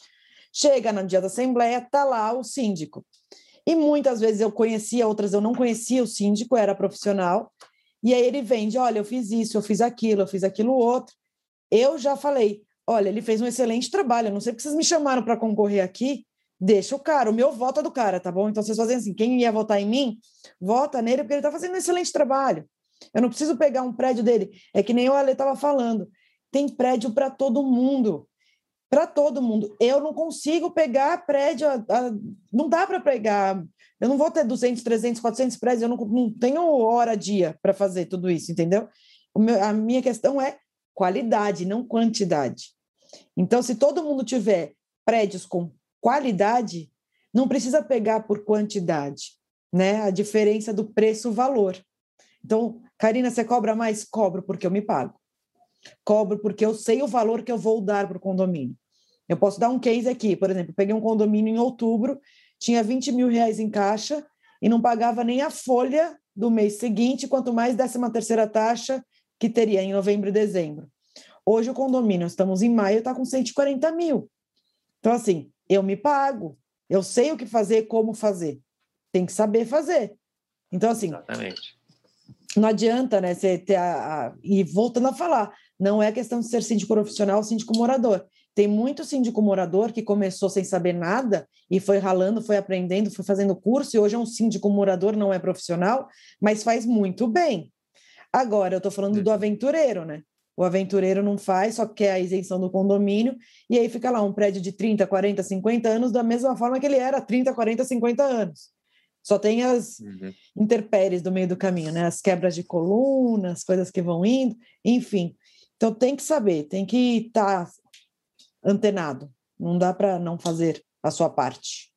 Chega no dia da assembleia, tá lá o síndico. E muitas vezes eu conhecia, outras eu não conhecia o síndico, era profissional. E aí ele vende, olha, eu fiz isso, eu fiz aquilo, eu fiz aquilo outro. Eu já falei, olha, ele fez um excelente trabalho, eu não sei porque vocês me chamaram para concorrer aqui, deixa o cara, o meu voto é do cara, tá bom? Então vocês fazem assim, quem ia votar em mim, vota nele porque ele está fazendo um excelente trabalho. Eu não preciso pegar um prédio dele. É que nem o Ale estava falando. Tem prédio para todo mundo para todo mundo. Eu não consigo pegar prédio, a, a, não dá para pegar. Eu não vou ter 200, 300, 400 prédios, eu não, não tenho hora dia para fazer tudo isso, entendeu? Meu, a minha questão é qualidade, não quantidade. Então, se todo mundo tiver prédios com qualidade, não precisa pegar por quantidade, né? A diferença do preço-valor. Então, Karina, você cobra mais? Cobro porque eu me pago. Cobro porque eu sei o valor que eu vou dar para o condomínio. Eu posso dar um case aqui, por exemplo, peguei um condomínio em outubro, tinha 20 mil reais em caixa e não pagava nem a folha do mês seguinte, quanto mais décima terceira taxa que teria em novembro e dezembro. Hoje o condomínio, estamos em maio, está com 140 mil. Então, assim, eu me pago, eu sei o que fazer, como fazer. Tem que saber fazer. Então, assim, Exatamente. não adianta, né, você ter a, a, E voltando a falar, não é questão de ser síndico profissional, síndico morador. Tem muito síndico morador que começou sem saber nada e foi ralando, foi aprendendo, foi fazendo curso e hoje é um síndico morador, não é profissional, mas faz muito bem. Agora, eu estou falando do uhum. aventureiro, né? O aventureiro não faz, só quer a isenção do condomínio, e aí fica lá um prédio de 30, 40, 50 anos, da mesma forma que ele era 30, 40, 50 anos. Só tem as uhum. interpéries do meio do caminho, né? As quebras de colunas, coisas que vão indo, enfim. Então tem que saber, tem que estar tá antenado. Não dá para não fazer a sua parte.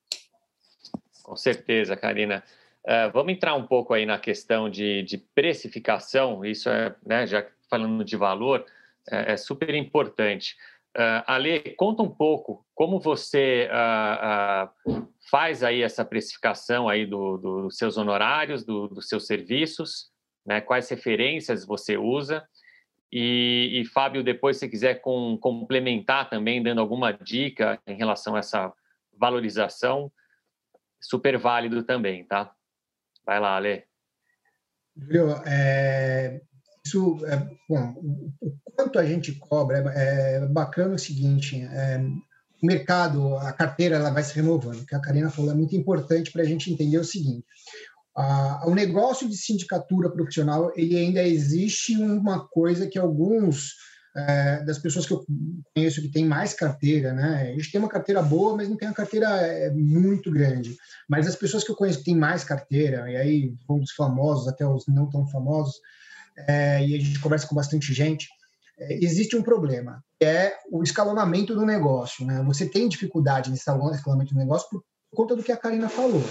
Com certeza, Karina. Uh, vamos entrar um pouco aí na questão de, de precificação. Isso é, né, já falando de valor, é, é super importante. Uh, Ale, conta um pouco como você uh, uh, faz aí essa precificação aí do, do, dos seus honorários, do, dos seus serviços, né? quais referências você usa. E, e Fábio, depois, se quiser com, complementar também, dando alguma dica em relação a essa valorização, super válido também, tá? Vai lá, Ale. Julio, é, isso, é, bom, o quanto a gente cobra é, é bacana o seguinte, é, o mercado, a carteira, ela vai se renovando. Que a Karina falou é muito importante para a gente entender o seguinte, a, o negócio de sindicatura profissional, ele ainda existe uma coisa que alguns é, das pessoas que eu conheço que tem mais carteira, né? A gente tem uma carteira boa, mas não tem uma carteira é, muito grande. Mas as pessoas que eu conheço que têm mais carteira, e aí vão dos famosos até os não tão famosos, é, e a gente conversa com bastante gente, é, existe um problema, que é o escalonamento do negócio. Né? Você tem dificuldade nesse escalonamento do negócio por conta do que a Karina falou.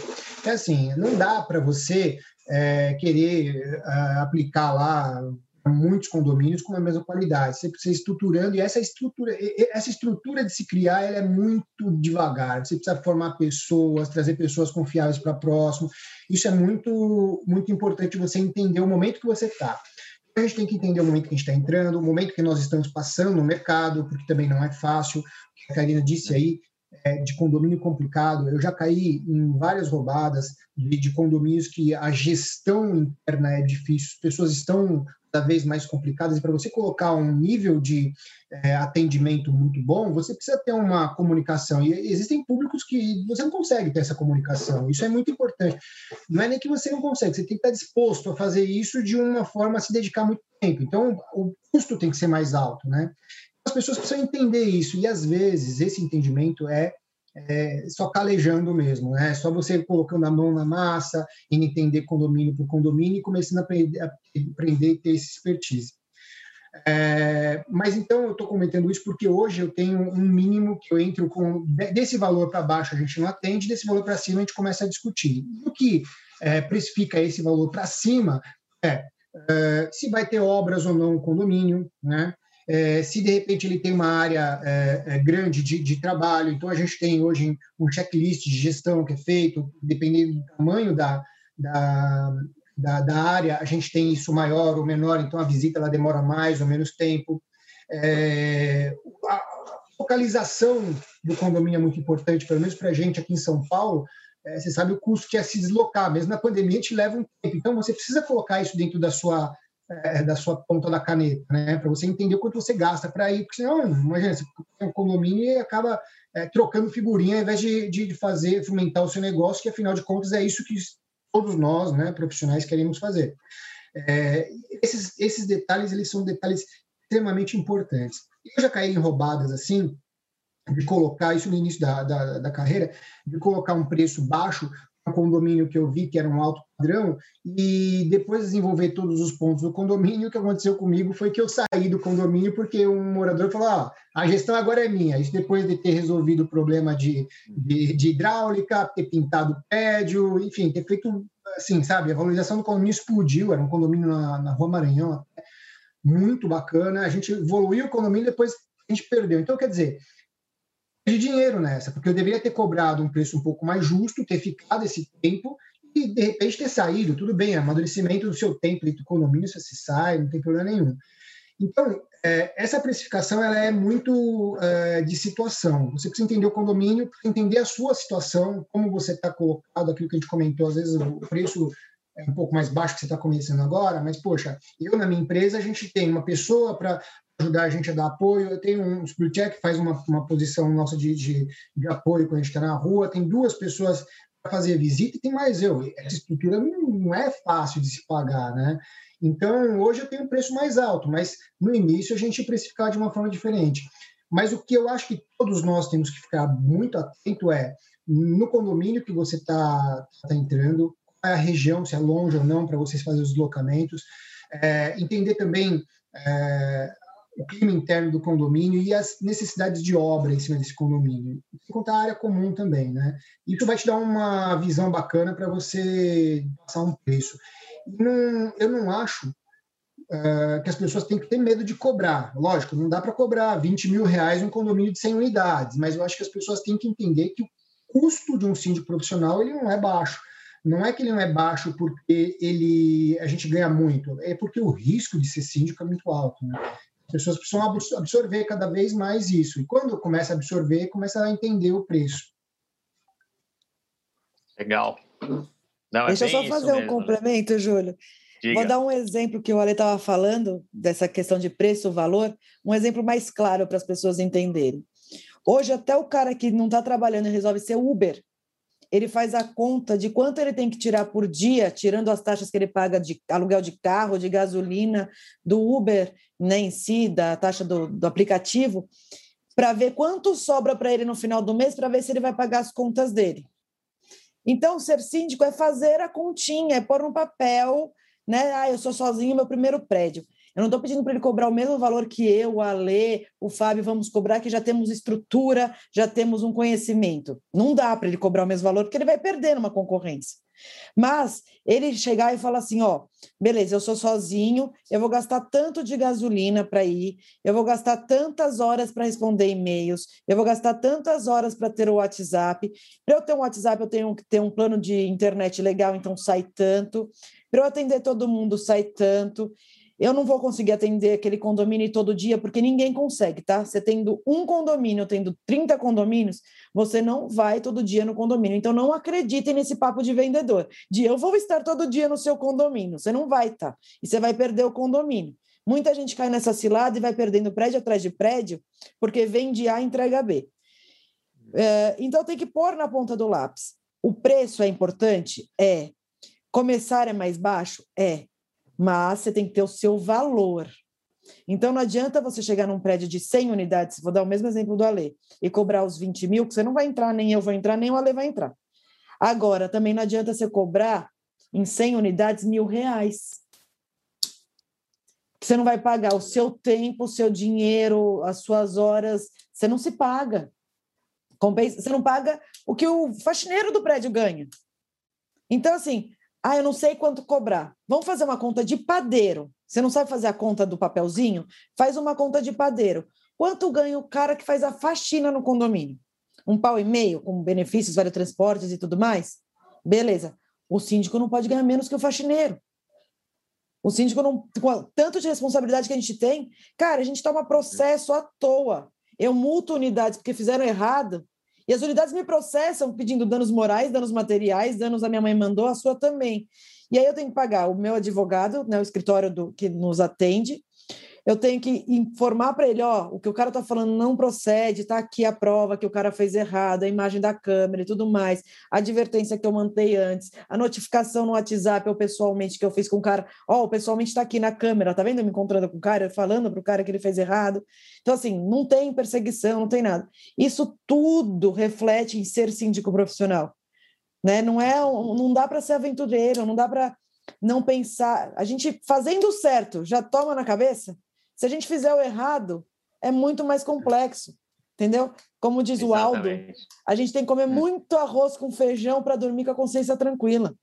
É assim, não dá para você é, querer é, aplicar lá muitos condomínios com a mesma qualidade. Você precisa estruturando e essa estrutura, essa estrutura de se criar, ela é muito devagar. Você precisa formar pessoas, trazer pessoas confiáveis para próximo. Isso é muito muito importante você entender o momento que você está a gente tem que entender o momento que a gente está entrando, o momento que nós estamos passando no mercado, porque também não é fácil. A Karina disse aí, é, de condomínio complicado. Eu já caí em várias roubadas de, de, condomínios que a gestão interna é difícil, as pessoas estão cada vez mais complicadas, e para você colocar um nível de é, atendimento muito bom, você precisa ter uma comunicação. E existem públicos que você não consegue ter essa comunicação. Isso é muito importante. Não é nem que você não consegue, você tem que estar disposto a fazer isso de uma forma a se dedicar muito tempo. Então, o custo tem que ser mais alto, né? As pessoas precisam entender isso, e às vezes esse entendimento é é, só calejando mesmo, né? Só você colocando a mão na massa, em entender condomínio por condomínio e começando a aprender, a aprender e ter esse expertise. É, mas então eu estou comentando isso porque hoje eu tenho um mínimo que eu entro com desse valor para baixo a gente não atende, desse valor para cima a gente começa a discutir. o que é, precifica esse valor para cima é, é, se vai ter obras ou não no condomínio, né? É, se de repente ele tem uma área é, é, grande de, de, trabalho, então a gente tem hoje um checklist de gestão que é feito, dependendo do tamanho da, da, da, da área, a gente tem isso maior ou menor, então a visita ela demora mais ou menos tempo. É, a localização do condomínio é muito importante, pelo menos para a gente aqui em São Paulo, é, você sabe o custo que é se deslocar, mesmo na pandemia a gente leva um tempo, então você precisa colocar isso dentro da sua é, da sua ponta da caneta, né? Para você entender quanto você gasta para ir, porque senão, imagina, você tem um condomínio e acaba é, trocando figurinha ao invés de, de, fazer, fomentar o seu negócio, que afinal de contas é isso que todos nós, né, profissionais, queremos fazer. É, esses, esses detalhes, eles são detalhes extremamente importantes. Eu já caí em roubadas assim, de colocar isso no início da, da, da carreira, de colocar um preço baixo um condomínio que eu vi que era um alto padrão e depois de desenvolver todos os pontos do condomínio, o que aconteceu comigo foi que eu saí do condomínio porque um morador falou: ah, a gestão agora é minha. Isso depois de ter resolvido o problema de, de, de hidráulica, ter pintado o prédio, enfim, ter feito assim, sabe? A valorização do condomínio explodiu. Era um condomínio na, na Rua Maranhão, muito bacana. A gente evoluiu o condomínio, depois a gente perdeu. Então, quer dizer, de dinheiro nessa, porque eu deveria ter cobrado um preço um pouco mais justo, ter ficado esse tempo e de repente ter saído. Tudo bem, amadurecimento do seu tempo do condomínio, você sai, não tem problema nenhum. Então, é, essa precificação ela é muito é, de situação. Você precisa entender o condomínio, entender a sua situação, como você está colocado, aquilo que a gente comentou, às vezes o preço é um pouco mais baixo que você está começando agora, mas, poxa, eu na minha empresa, a gente tem uma pessoa para ajudar a gente a dar apoio. Eu tenho um Spirit que faz uma, uma posição nossa de, de, de apoio quando a gente está na rua. Tem duas pessoas fazer visita e tem mais eu. Essa estrutura não, é fácil de se pagar, né? Então, hoje eu tenho um preço mais alto, mas no início a gente precificar de uma forma diferente. Mas o que eu acho que todos nós temos que ficar muito atento é no condomínio que você está tá entrando, qual é a região, se é longe ou não, para vocês fazerem os deslocamentos. É, entender também é, o clima interno do condomínio e as necessidades de obra em cima desse condomínio. Contar a área comum também, né? Isso vai te dar uma visão bacana para você passar um preço. Não, eu não acho uh, que as pessoas têm que ter medo de cobrar. Lógico, não dá para cobrar 20 mil reais um condomínio de 100 unidades, mas eu acho que as pessoas têm que entender que o custo de um síndico profissional ele não é baixo. Não é que ele não é baixo porque ele a gente ganha muito, é porque o risco de ser síndico é muito alto. Né? As pessoas precisam absorver cada vez mais isso. E quando começa a absorver, começa a entender o preço. Legal. Não, é Deixa eu só fazer um mesmo, né? complemento, né? Júlio. Diga. Vou dar um exemplo que o Ale estava falando, dessa questão de preço, valor, um exemplo mais claro para as pessoas entenderem. Hoje, até o cara que não está trabalhando e resolve ser Uber, ele faz a conta de quanto ele tem que tirar por dia, tirando as taxas que ele paga de aluguel de carro, de gasolina, do Uber né, em si, da taxa do, do aplicativo, para ver quanto sobra para ele no final do mês, para ver se ele vai pagar as contas dele. Então, ser síndico é fazer a continha, é pôr no papel, né? Ah, eu sou sozinho, meu primeiro prédio. Eu não estou pedindo para ele cobrar o mesmo valor que eu, a Lê, o Fábio vamos cobrar, que já temos estrutura, já temos um conhecimento. Não dá para ele cobrar o mesmo valor, porque ele vai perder numa concorrência. Mas ele chegar e falar assim: ó, beleza, eu sou sozinho, eu vou gastar tanto de gasolina para ir, eu vou gastar tantas horas para responder e-mails, eu vou gastar tantas horas para ter o WhatsApp. Para eu ter um WhatsApp, eu tenho que ter um plano de internet legal, então sai tanto. Para eu atender todo mundo, sai tanto. Eu não vou conseguir atender aquele condomínio todo dia, porque ninguém consegue, tá? Você tendo um condomínio, tendo 30 condomínios, você não vai todo dia no condomínio. Então, não acreditem nesse papo de vendedor, de eu vou estar todo dia no seu condomínio. Você não vai estar. Tá? E você vai perder o condomínio. Muita gente cai nessa cilada e vai perdendo prédio atrás de prédio, porque vende A entrega B. É, então, tem que pôr na ponta do lápis. O preço é importante? É. Começar é mais baixo? É mas você tem que ter o seu valor. Então, não adianta você chegar num prédio de 100 unidades, vou dar o mesmo exemplo do Ale, e cobrar os 20 mil, que você não vai entrar, nem eu vou entrar, nem o Ale vai entrar. Agora, também não adianta você cobrar em 100 unidades mil reais. Você não vai pagar o seu tempo, o seu dinheiro, as suas horas, você não se paga. Você não paga o que o faxineiro do prédio ganha. Então, assim, ah, eu não sei quanto cobrar. Vamos fazer uma conta de padeiro. Você não sabe fazer a conta do papelzinho? Faz uma conta de padeiro. Quanto ganha o cara que faz a faxina no condomínio? Um pau e meio, com benefícios, vários transportes e tudo mais? Beleza. O síndico não pode ganhar menos que o faxineiro. O síndico não. Com tanto de responsabilidade que a gente tem, cara, a gente toma processo à toa. Eu multo unidades porque fizeram errado e as unidades me processam pedindo danos morais, danos materiais, danos a minha mãe mandou, a sua também. E aí eu tenho que pagar o meu advogado, né, o escritório do, que nos atende, eu tenho que informar para ele, ó, o que o cara está falando não procede, está aqui a prova que o cara fez errado, a imagem da câmera e tudo mais, a advertência que eu mandei antes, a notificação no WhatsApp ou pessoalmente que eu fiz com o cara, ó, o pessoalmente está aqui na câmera, tá vendo? Eu me encontrando com o cara, falando para o cara que ele fez errado. Então, assim, não tem perseguição, não tem nada. Isso tudo reflete em ser síndico profissional. Né? Não é, não dá para ser aventureiro, não dá para não pensar. A gente fazendo certo já toma na cabeça se a gente fizer o errado, é muito mais complexo, entendeu? Como diz Exatamente. o Aldo, a gente tem que comer é. muito arroz com feijão para dormir com a consciência tranquila.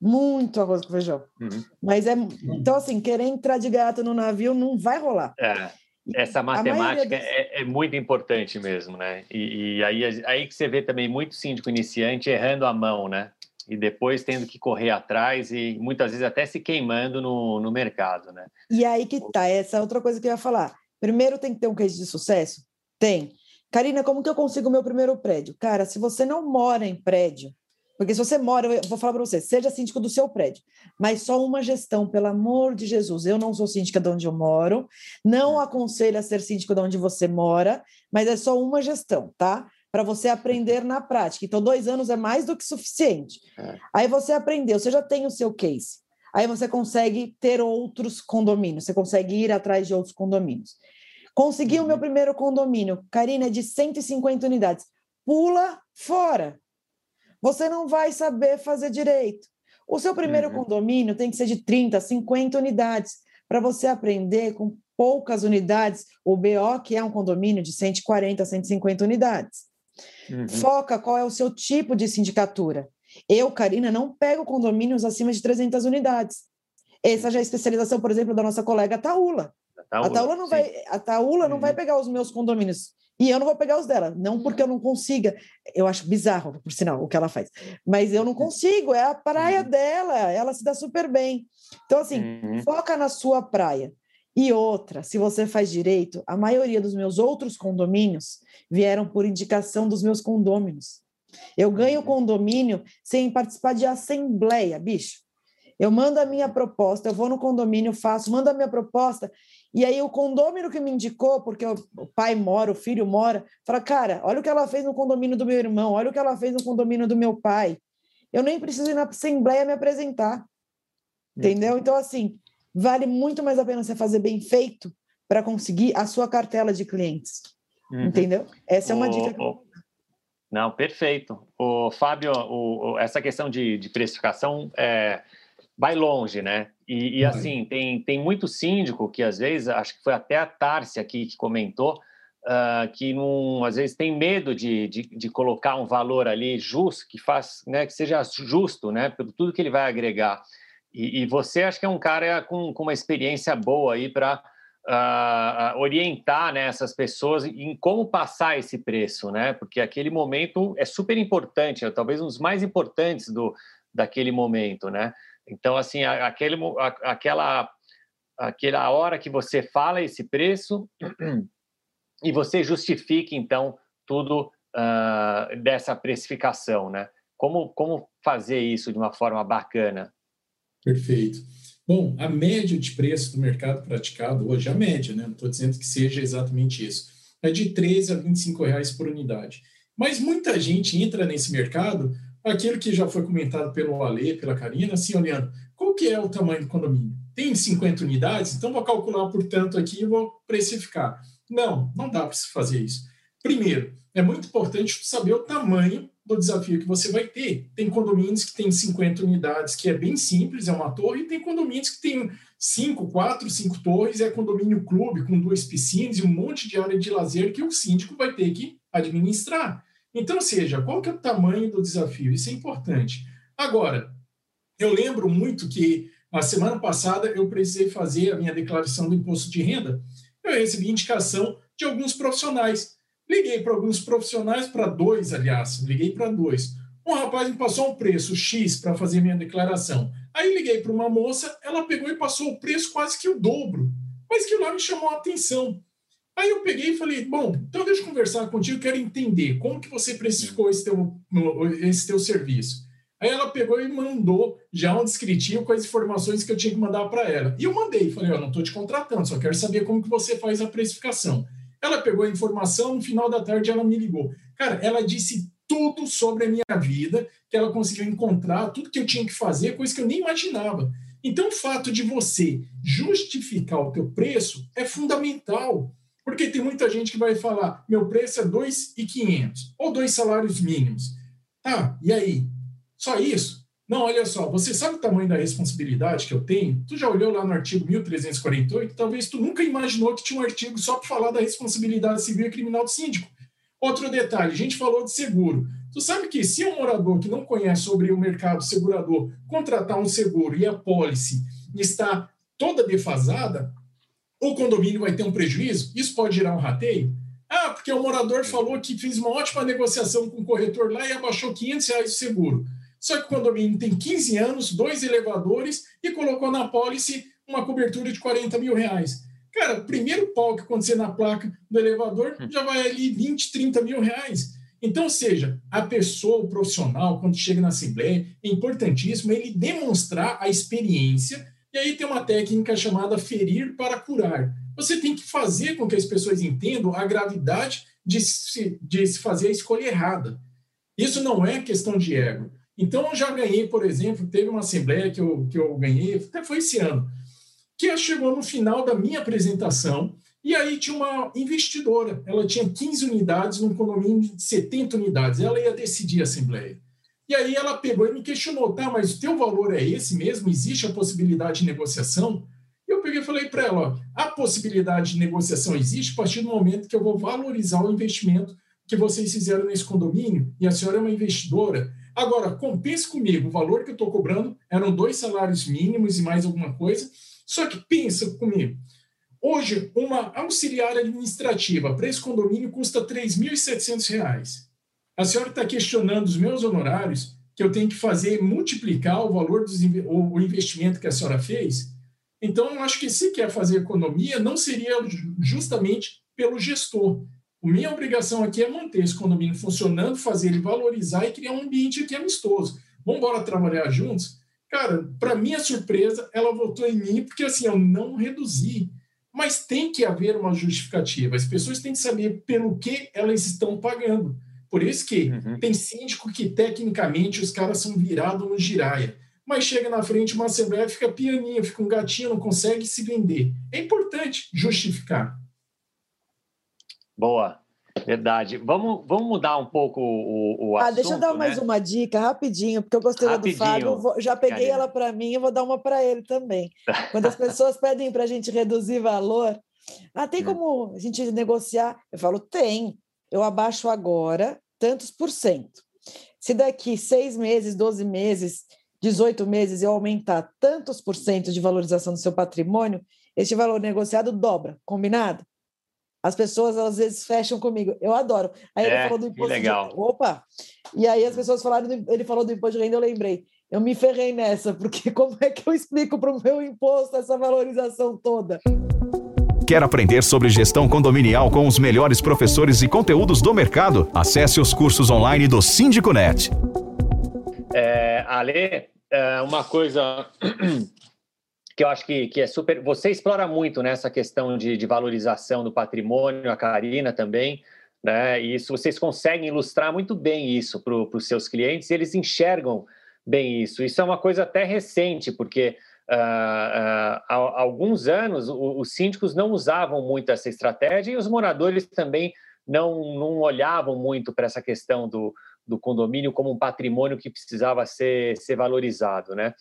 Muito arroz com feijão. Uhum. Mas é. Então, assim, querer entrar de gato no navio não vai rolar. É. Essa matemática dos... é, é, muito importante mesmo, né? E, e, aí, aí que você vê também muito síndico iniciante errando a mão, né? E depois tendo que correr atrás e muitas vezes até se queimando no, no mercado, né? E aí que tá, essa é outra coisa que eu ia falar. Primeiro tem que ter um case de sucesso? Tem. Karina, como que eu consigo o meu primeiro prédio? Cara, se você não mora em prédio, porque se você mora, eu vou falar para você, seja síndico do seu prédio, mas só uma gestão, pelo amor de Jesus. Eu não sou síndica de onde eu moro, não é. aconselho a ser síndico de onde você mora, mas é só uma gestão, tá? Para você aprender na prática. Então, dois anos é mais do que suficiente. É. Aí você aprendeu, você já tem o seu case. Aí você consegue ter outros condomínios, você consegue ir atrás de outros condomínios. Consegui uhum. o meu uhum. primeiro condomínio, Karina, é de 150 unidades. Pula fora. Você não vai saber fazer direito. O seu primeiro uhum. condomínio tem que ser de 30, 50 unidades, para você aprender com poucas unidades, o BO, que é um condomínio de 140, 150 unidades. Uhum. Foca qual é o seu tipo de sindicatura. Eu, Karina, não pego condomínios acima de 300 unidades. Essa já é a especialização, por exemplo, da nossa colega Taula. A Taula não, vai, a Taula uhum. não vai uhum. pegar os meus condomínios e eu não vou pegar os dela, não porque eu não consiga. Eu acho bizarro, por sinal, o que ela faz. Mas eu não consigo, é a praia uhum. dela, ela se dá super bem. Então, assim, uhum. foca na sua praia. E outra, se você faz direito, a maioria dos meus outros condomínios vieram por indicação dos meus condôminos. Eu ganho uhum. condomínio sem participar de assembleia, bicho. Eu mando a minha proposta, eu vou no condomínio, faço, mando a minha proposta, e aí o condômino que me indicou, porque o pai mora, o filho mora, fala, cara, olha o que ela fez no condomínio do meu irmão, olha o que ela fez no condomínio do meu pai. Eu nem preciso ir na assembleia me apresentar. Entendeu? Então, assim, vale muito mais a pena você fazer bem feito para conseguir a sua cartela de clientes. Uhum. Entendeu? Essa é uma o, dica. O... Não, perfeito. O Fábio, o, essa questão de, de precificação é, vai longe, né? E, e assim, tem, tem muito síndico que às vezes, acho que foi até a Tárcia aqui que comentou, uh, que não, às vezes tem medo de, de, de, colocar um valor ali justo, que faz, né, que seja justo, né, por tudo que ele vai agregar. E, e você acho que é um cara com, com uma experiência boa aí para uh, ah, orientar né, essas pessoas em como passar esse preço, né? Porque aquele momento é super importante, é talvez um dos mais importantes do daquele momento, né? Então, assim, aquele, aquela, aquela hora que você fala esse preço e você justifica, então, tudo uh, dessa precificação, né? Como, como fazer isso de uma forma bacana? Perfeito. Bom, a média de preço do mercado praticado hoje, a média, né? Não estou dizendo que seja exatamente isso, é de 13 a 25 reais por unidade. Mas muita gente entra nesse mercado aquilo que já foi comentado pelo Ale, pela Karina, assim, olhando, qual que é o tamanho do condomínio? Tem 50 unidades? Então vou calcular, portanto, aqui e vou precificar. Não, não dá para se fazer isso. Primeiro, é muito importante saber o tamanho do desafio que você vai ter. Tem condomínios que tem 50 unidades, que é bem simples, é uma torre, e tem condomínios que tem 5, 4, 5 torres, é condomínio clube com duas piscinas e um monte de área de lazer que o síndico vai ter que administrar. Então, seja, qual que é o tamanho do desafio? Isso é importante. Agora, eu lembro muito que a semana passada eu precisei fazer a minha declaração do imposto de renda. Eu recebi indicação de alguns profissionais. Liguei para alguns profissionais, para dois, aliás, liguei para dois. Um rapaz me passou um preço X para fazer minha declaração. Aí liguei para uma moça, ela pegou e passou o preço quase que o dobro. Mas que lá me chamou a atenção. Aí eu peguei e falei, bom, então deixa eu conversar contigo, quero entender como que você precificou esse teu, esse teu serviço. Aí ela pegou e mandou já um descritivo com as informações que eu tinha que mandar para ela. E eu mandei, falei, eu não estou te contratando, só quero saber como que você faz a precificação. Ela pegou a informação, no final da tarde ela me ligou. Cara, ela disse tudo sobre a minha vida, que ela conseguiu encontrar, tudo que eu tinha que fazer, coisa que eu nem imaginava. Então, o fato de você justificar o teu preço é fundamental. Porque tem muita gente que vai falar, meu preço é 2,500 ou dois salários mínimos. Tá, e aí? Só isso? Não, olha só, você sabe o tamanho da responsabilidade que eu tenho? Tu já olhou lá no artigo 1348? Talvez tu nunca imaginou que tinha um artigo só para falar da responsabilidade civil e criminal do síndico. Outro detalhe, a gente falou de seguro. Tu sabe que se um morador que não conhece sobre o mercado segurador contratar um seguro e a pólice está toda defasada, o condomínio vai ter um prejuízo? Isso pode gerar um rateio? Ah, porque o morador falou que fez uma ótima negociação com o corretor lá e abaixou 500 reais o seguro. Só que o condomínio tem 15 anos, dois elevadores e colocou na pólice uma cobertura de 40 mil reais. Cara, o primeiro pau que acontecer na placa do elevador já vai ali 20, 30 mil reais. Então, seja, a pessoa, o profissional, quando chega na Assembleia, é importantíssimo ele demonstrar a experiência e aí tem uma técnica chamada ferir para curar. Você tem que fazer com que as pessoas entendam a gravidade de se, de se fazer a escolha errada. Isso não é questão de ego. Então, eu já ganhei, por exemplo, teve uma assembleia que eu, que eu ganhei, até foi esse ano, que chegou no final da minha apresentação, e aí tinha uma investidora, ela tinha 15 unidades num condomínio de 70 unidades, ela ia decidir a assembleia. E aí ela pegou e me questionou, tá, mas o teu valor é esse mesmo? Existe a possibilidade de negociação? E eu peguei e falei para ela: ó, a possibilidade de negociação existe a partir do momento que eu vou valorizar o investimento que vocês fizeram nesse condomínio e a senhora é uma investidora. Agora, compense comigo, o valor que eu estou cobrando eram dois salários mínimos e mais alguma coisa. Só que pensa comigo, hoje uma auxiliar administrativa para esse condomínio custa R$ 3.700. A senhora está questionando os meus honorários, que eu tenho que fazer multiplicar o valor do investimento que a senhora fez? Então, eu acho que se quer fazer economia, não seria justamente pelo gestor. Minha obrigação aqui é manter esse condomínio funcionando, fazer ele valorizar e criar um ambiente aqui amistoso. Vamos embora trabalhar juntos? Cara, para minha surpresa, ela votou em mim porque assim, eu não reduzi. Mas tem que haver uma justificativa. As pessoas têm que saber pelo que elas estão pagando. Por isso que uhum. tem síndico que, tecnicamente, os caras são virados no giraia. Mas chega na frente uma assembleia, fica pianinho, fica um gatinho, não consegue se vender. É importante justificar. Boa, verdade. Vamos, vamos mudar um pouco o, o assunto, Ah, deixa eu dar né? mais uma dica, rapidinho, porque eu gostei rapidinho, do Fábio. Vou, já peguei Karina. ela para mim e vou dar uma para ele também. Quando as pessoas pedem para a gente reduzir valor, ah, tem hum. como a gente negociar? Eu falo, tem. Eu abaixo agora tantos por cento. Se daqui seis meses, 12 meses, 18 meses eu aumentar tantos por cento de valorização do seu patrimônio, este valor negociado dobra, combinado? As pessoas às vezes fecham comigo. Eu adoro. Aí é, ele falou do imposto legal. de Opa! E aí as pessoas falaram, do... ele falou do imposto de renda, eu lembrei. Eu me ferrei nessa, porque como é que eu explico para o meu imposto essa valorização toda? Quer aprender sobre gestão condominial com os melhores professores e conteúdos do mercado? Acesse os cursos online do Síndico Net. É, Ale, é uma coisa que eu acho que, que é super. Você explora muito nessa né, questão de, de valorização do patrimônio, a Karina também. Né? E isso vocês conseguem ilustrar muito bem isso para os seus clientes, e eles enxergam bem isso. Isso é uma coisa até recente, porque Uh, uh, há, alguns anos, o, os síndicos não usavam muito essa estratégia e os moradores também não, não olhavam muito para essa questão do, do condomínio como um patrimônio que precisava ser, ser valorizado, né?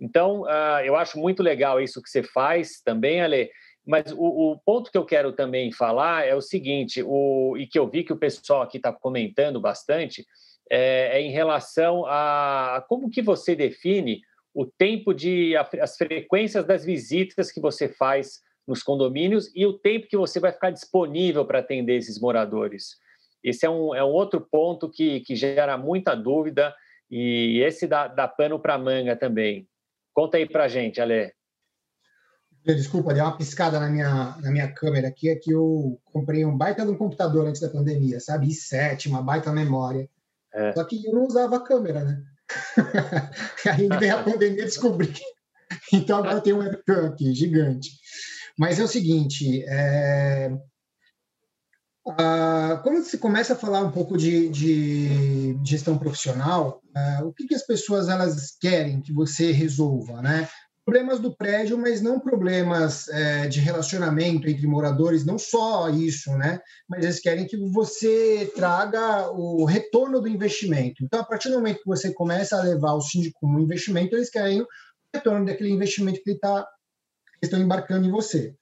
Então, uh, eu acho muito legal isso que você faz também, Ale, mas o, o, ponto que eu quero também falar é o seguinte, o, e que eu vi que o pessoal aqui está comentando bastante, é, é, em relação a como que você define o tempo de as frequências das visitas que você faz nos condomínios e o tempo que você vai ficar disponível para atender esses moradores. Esse é um, é um outro ponto que, que gera muita dúvida e esse dá, dá pano para manga também. Conta aí para a gente, Ale. Desculpa, deu uma piscada na minha, na minha câmera aqui, é que eu comprei um baita de um computador antes da pandemia, sabe? i7, uma baita memória. É. Só que eu não usava a câmera, né? Aí vem a pandemia descobri. Então agora tem um webcam aqui, gigante. Mas é o seguinte, é... Ah, quando se começa a falar um pouco de, de gestão profissional, ah, o que, que, as pessoas elas querem que você resolva, né? problemas do prédio, mas não problemas é, de relacionamento entre moradores, não só isso, né? Mas eles querem que você traga o retorno do investimento. Então, a partir do momento que você começa a levar o síndico como investimento, eles querem o retorno daquele investimento que ele tá, estão embarcando em você.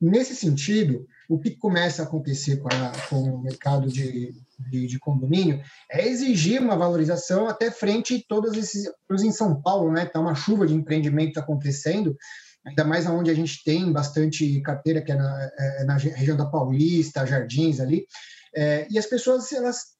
Nesse sentido, o que começa a acontecer com, a, com o mercado de, de, de, condomínio é exigir uma valorização até frente a todos esses. Em São Paulo, né? Está uma chuva de empreendimento acontecendo, ainda mais onde a gente tem bastante carteira, que é na, é na região da Paulista, Jardins ali. É, e as pessoas elas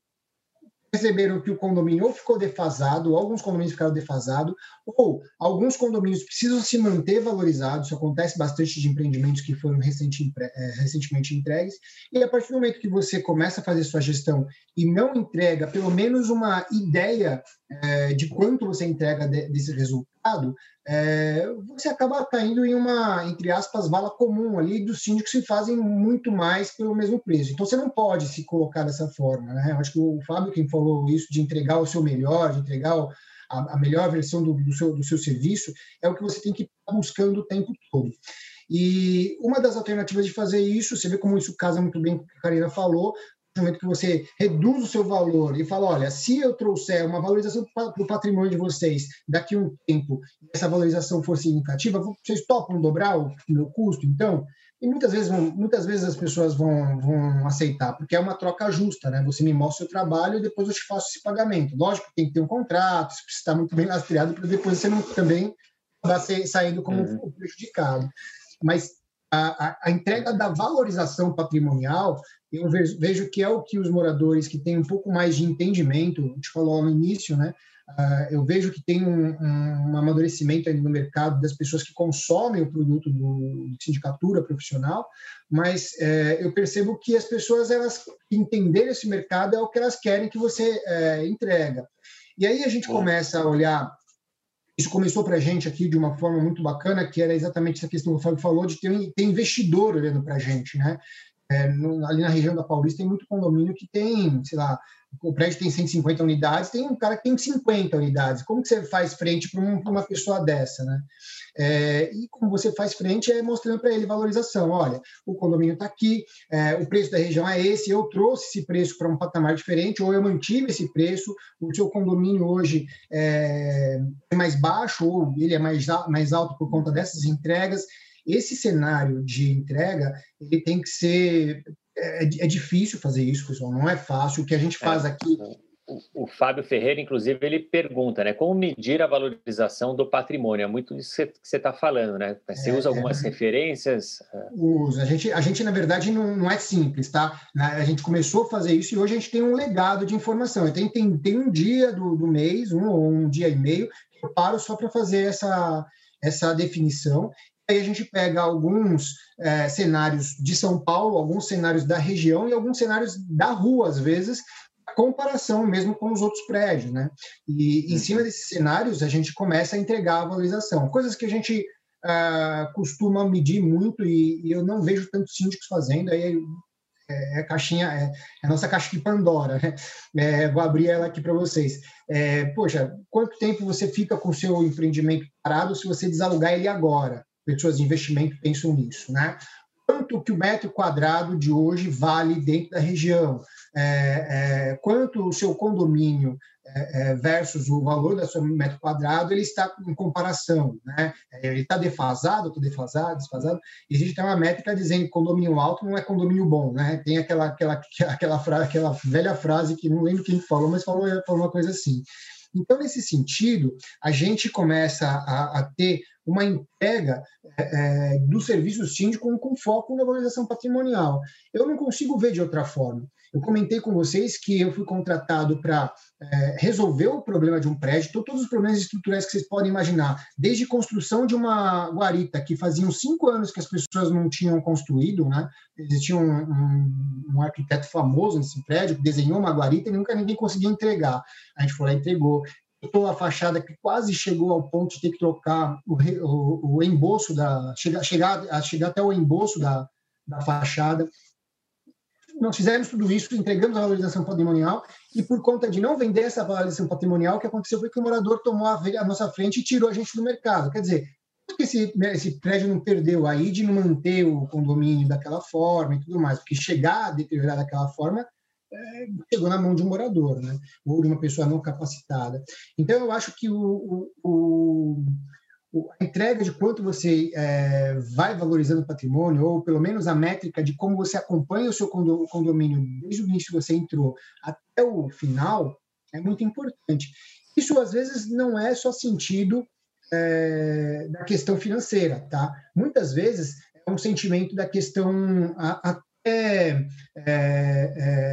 perceberam que o condomínio ou ficou defasado, ou alguns condomínios ficaram defasados, ou alguns condomínios precisam se manter valorizados, isso acontece bastante de empreendimentos que foram é, recentemente entregues, e a partir do momento que você começa a fazer sua gestão e não entrega pelo menos uma ideia é, de quanto você entrega de, desse resultado, é, você acaba caindo em uma, entre aspas, vala comum ali dos síndicos que fazem muito mais pelo mesmo preço. Então, você não pode se colocar dessa forma. Né? Acho que o Fábio, quem falou isso, de entregar o seu melhor, de entregar o, a, a, melhor versão do, do, seu, do seu serviço, é o que você tem que estar buscando o tempo todo. E uma das alternativas de fazer isso, você vê como isso casa muito bem com o que a Karina falou, momento que você reduz o seu valor e fala, olha, se eu trouxer uma valorização para o patrimônio de vocês daqui a um tempo, essa valorização for significativa, vocês topam dobrar o meu custo, então? E muitas vezes, muitas vezes as pessoas vão, vão aceitar, porque é uma troca justa, né? Você me mostra o seu trabalho e depois eu te faço esse pagamento. Lógico que tem que ter um contrato, isso precisa estar muito bem lastreado para depois você não também vá saindo como uhum. prejudicado. Mas a, a, entrega da valorização patrimonial, eu vejo, vejo, que é o que os moradores que têm um pouco mais de entendimento, a gente falou no início, né? Uh, eu vejo que tem um, um, um amadurecimento no mercado das pessoas que consomem o produto do, de sindicatura profissional, mas é, eu percebo que as pessoas elas entenderem esse mercado é o que elas querem que você é, entrega. E aí a gente começa a olhar isso começou para a gente aqui de uma forma muito bacana, que era exatamente essa questão que o Fábio falou, de ter, ter investidor olhando para a gente, né? É, no, ali na região da Paulista tem muito condomínio que tem, sei lá, o prédio tem 150 unidades, tem um cara que tem 50 unidades. Como que você faz frente para um, uma pessoa dessa, né? É, e como você faz frente é mostrando para ele valorização. Olha, o condomínio está aqui, é, o preço da região é esse, eu trouxe esse preço para um patamar diferente, ou eu mantive esse preço, o seu condomínio hoje é, é mais baixo, ou ele é mais, mais alto por conta dessas entregas. Esse cenário de entrega ele tem que ser é, é difícil fazer isso, pessoal, não é fácil. O que a gente faz é, aqui. O, o, Fábio Ferreira, inclusive, ele pergunta, né? Como medir a valorização do patrimônio? É muito isso que você está falando, né? Você é, usa algumas é. referências? Usa. A gente, a gente, na verdade, não, não é simples, tá? A gente começou a fazer isso e hoje a gente tem um legado de informação. Tem, tem, tem um dia do, do mês, um ou um dia e meio, que eu paro só para fazer essa, essa definição aí a gente pega alguns é, cenários de São Paulo, alguns cenários da região e alguns cenários da rua, às vezes, comparação mesmo com os outros prédios, né? E em uhum. cima desses cenários a gente começa a entregar a valorização, coisas que a gente uh, costuma medir muito e, e, eu não vejo tantos síndicos fazendo. Aí é, é caixinha, é, é, a nossa caixa de Pandora, né? É, vou abrir ela aqui para vocês. É, poxa, quanto tempo você fica com o seu empreendimento parado se você desalugar ele agora? pessoas de investimento pensam nisso, né? Quanto que o metro quadrado de hoje vale dentro da região? É, é, quanto o seu condomínio é, é versus o valor do seu metro quadrado ele está em comparação, né? É, ele está defasado, está defasado, desfasado. Existe uma métrica dizendo que condomínio alto não é condomínio bom, né? Tem aquela aquela aquela frase, aquela velha frase que não lembro quem falou, mas falou, falou uma coisa assim. Então, nesse sentido, a gente começa a, a ter uma entrega é, é do serviço síndico com foco na valorização patrimonial. Eu não consigo ver de outra forma. Eu comentei com vocês que eu fui contratado para é, resolver o problema de um prédio, todos os problemas estruturais que vocês podem imaginar, desde construção de uma guarita que faziam cinco anos que as pessoas não tinham construído, né? Existia um, um, um arquiteto famoso nesse prédio que desenhou uma guarita e nunca ninguém conseguia entregar. A gente foi lá e entregou a fachada que quase chegou ao ponto de ter que trocar o, o, o embolso da chegar, chegar, chegar até o embolso da, da fachada nós fizemos tudo isso, entregamos a valorização patrimonial e por conta de não vender essa valorização patrimonial, o que aconteceu foi que o morador tomou a, a nossa frente e tirou a gente do mercado. Quer dizer, que esse, esse prédio não perdeu aí de não manter o condomínio daquela forma e tudo mais, porque chegar a deteriorar daquela forma é, chegou na mão de um morador, né? ou de uma pessoa não capacitada. Então, eu acho que o, o, o a entrega de quanto você é, vai valorizando o patrimônio, ou pelo menos a métrica de como você acompanha o seu condomínio desde o início que você entrou até o final, é muito importante. Isso, às vezes, não é só sentido é, da questão financeira, tá? Muitas vezes é um sentimento da questão a, a, é,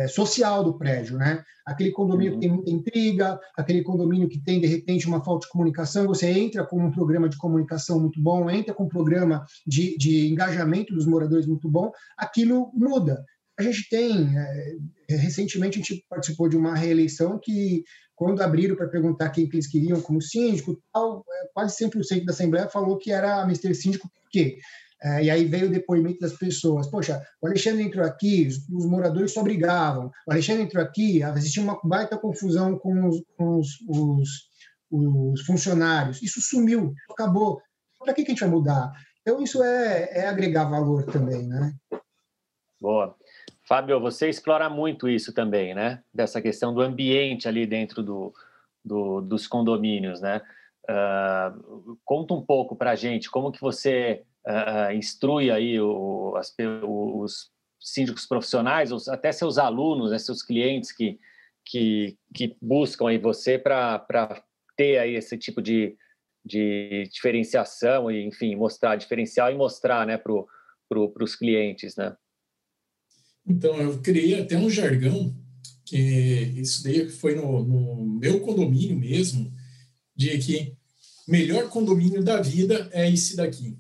é, social do prédio, né? Aquele condomínio uhum. que tem muita intriga, aquele condomínio que tem, de repente, uma falta de comunicação, você entra com um programa de comunicação muito bom, entra com um programa de, de engajamento dos moradores muito bom, aquilo muda. A gente tem, é, recentemente, a gente participou de uma reeleição que, quando abriram para perguntar quem que eles queriam como síndico, tal, é, quase 100% da Assembleia falou que era Mr. Síndico, por quê? É, e aí veio o depoimento das pessoas. Poxa, o Alexandre entrou aqui, os, os, moradores só brigavam. O Alexandre entrou aqui, existia uma baita confusão com os, com os, os, os funcionários. Isso sumiu, acabou. Para que, que a gente vai mudar? Então, isso é, é agregar valor também, né? Boa. Fábio, você explora muito isso também, né? Dessa questão do ambiente ali dentro do, do dos condomínios, né? Uh, conta um pouco para a gente como que você uh, instrui aí o, as, os síndicos profissionais, ou até seus alunos, né, seus clientes que, que, que buscam aí você para ter aí esse tipo de, de diferenciação e, enfim, mostrar diferencial e mostrar né, para pro, os clientes, né? Então, eu criei até um jargão, que isso daí foi no, no meu condomínio mesmo, de que melhor condomínio da vida é esse daqui.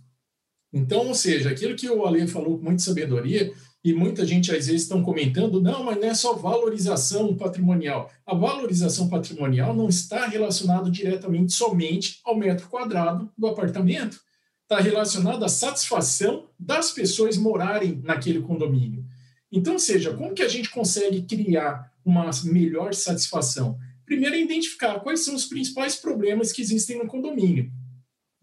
Então, ou seja, aquilo que o Ale falou com muita sabedoria, e muita gente às vezes estão comentando, não, mas não é só valorização patrimonial. A valorização patrimonial não está relacionada diretamente somente ao metro quadrado do apartamento. Está relacionada à satisfação das pessoas morarem naquele condomínio. Então, seja, como que a gente consegue criar uma melhor satisfação? Primeiro, é identificar quais são os principais problemas que existem no condomínio.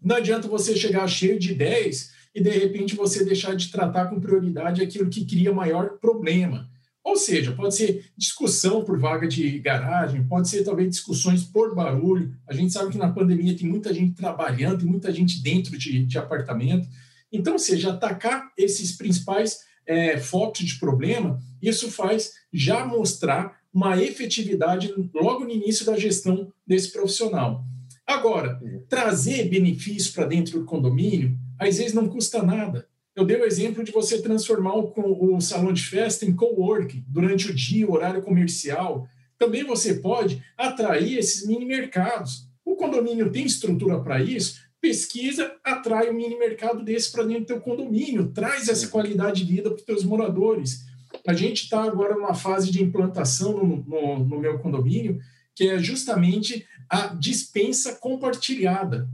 Não adianta você chegar cheio de ideias e, de repente, você deixar de tratar com prioridade aquilo que cria maior problema. Ou seja, pode ser discussão por vaga de garagem, pode ser talvez discussões por barulho. A gente sabe que na pandemia tem muita gente trabalhando, tem muita gente dentro de, de apartamento. Então, ou seja, atacar esses principais é, focos de problema, isso faz já mostrar uma efetividade logo no início da gestão desse profissional. Agora, trazer benefícios para dentro do condomínio, às vezes não custa nada. Eu dei o exemplo de você transformar o, o salão de festa em coworking durante o dia, o horário comercial. Também você pode atrair esses mini mercados. O condomínio tem estrutura para isso, pesquisa, atrai um mini mercado desse para dentro do teu condomínio, traz essa qualidade de vida para os teus moradores. A gente está agora numa fase de implantação no, no, no, meu condomínio, que é justamente a dispensa compartilhada.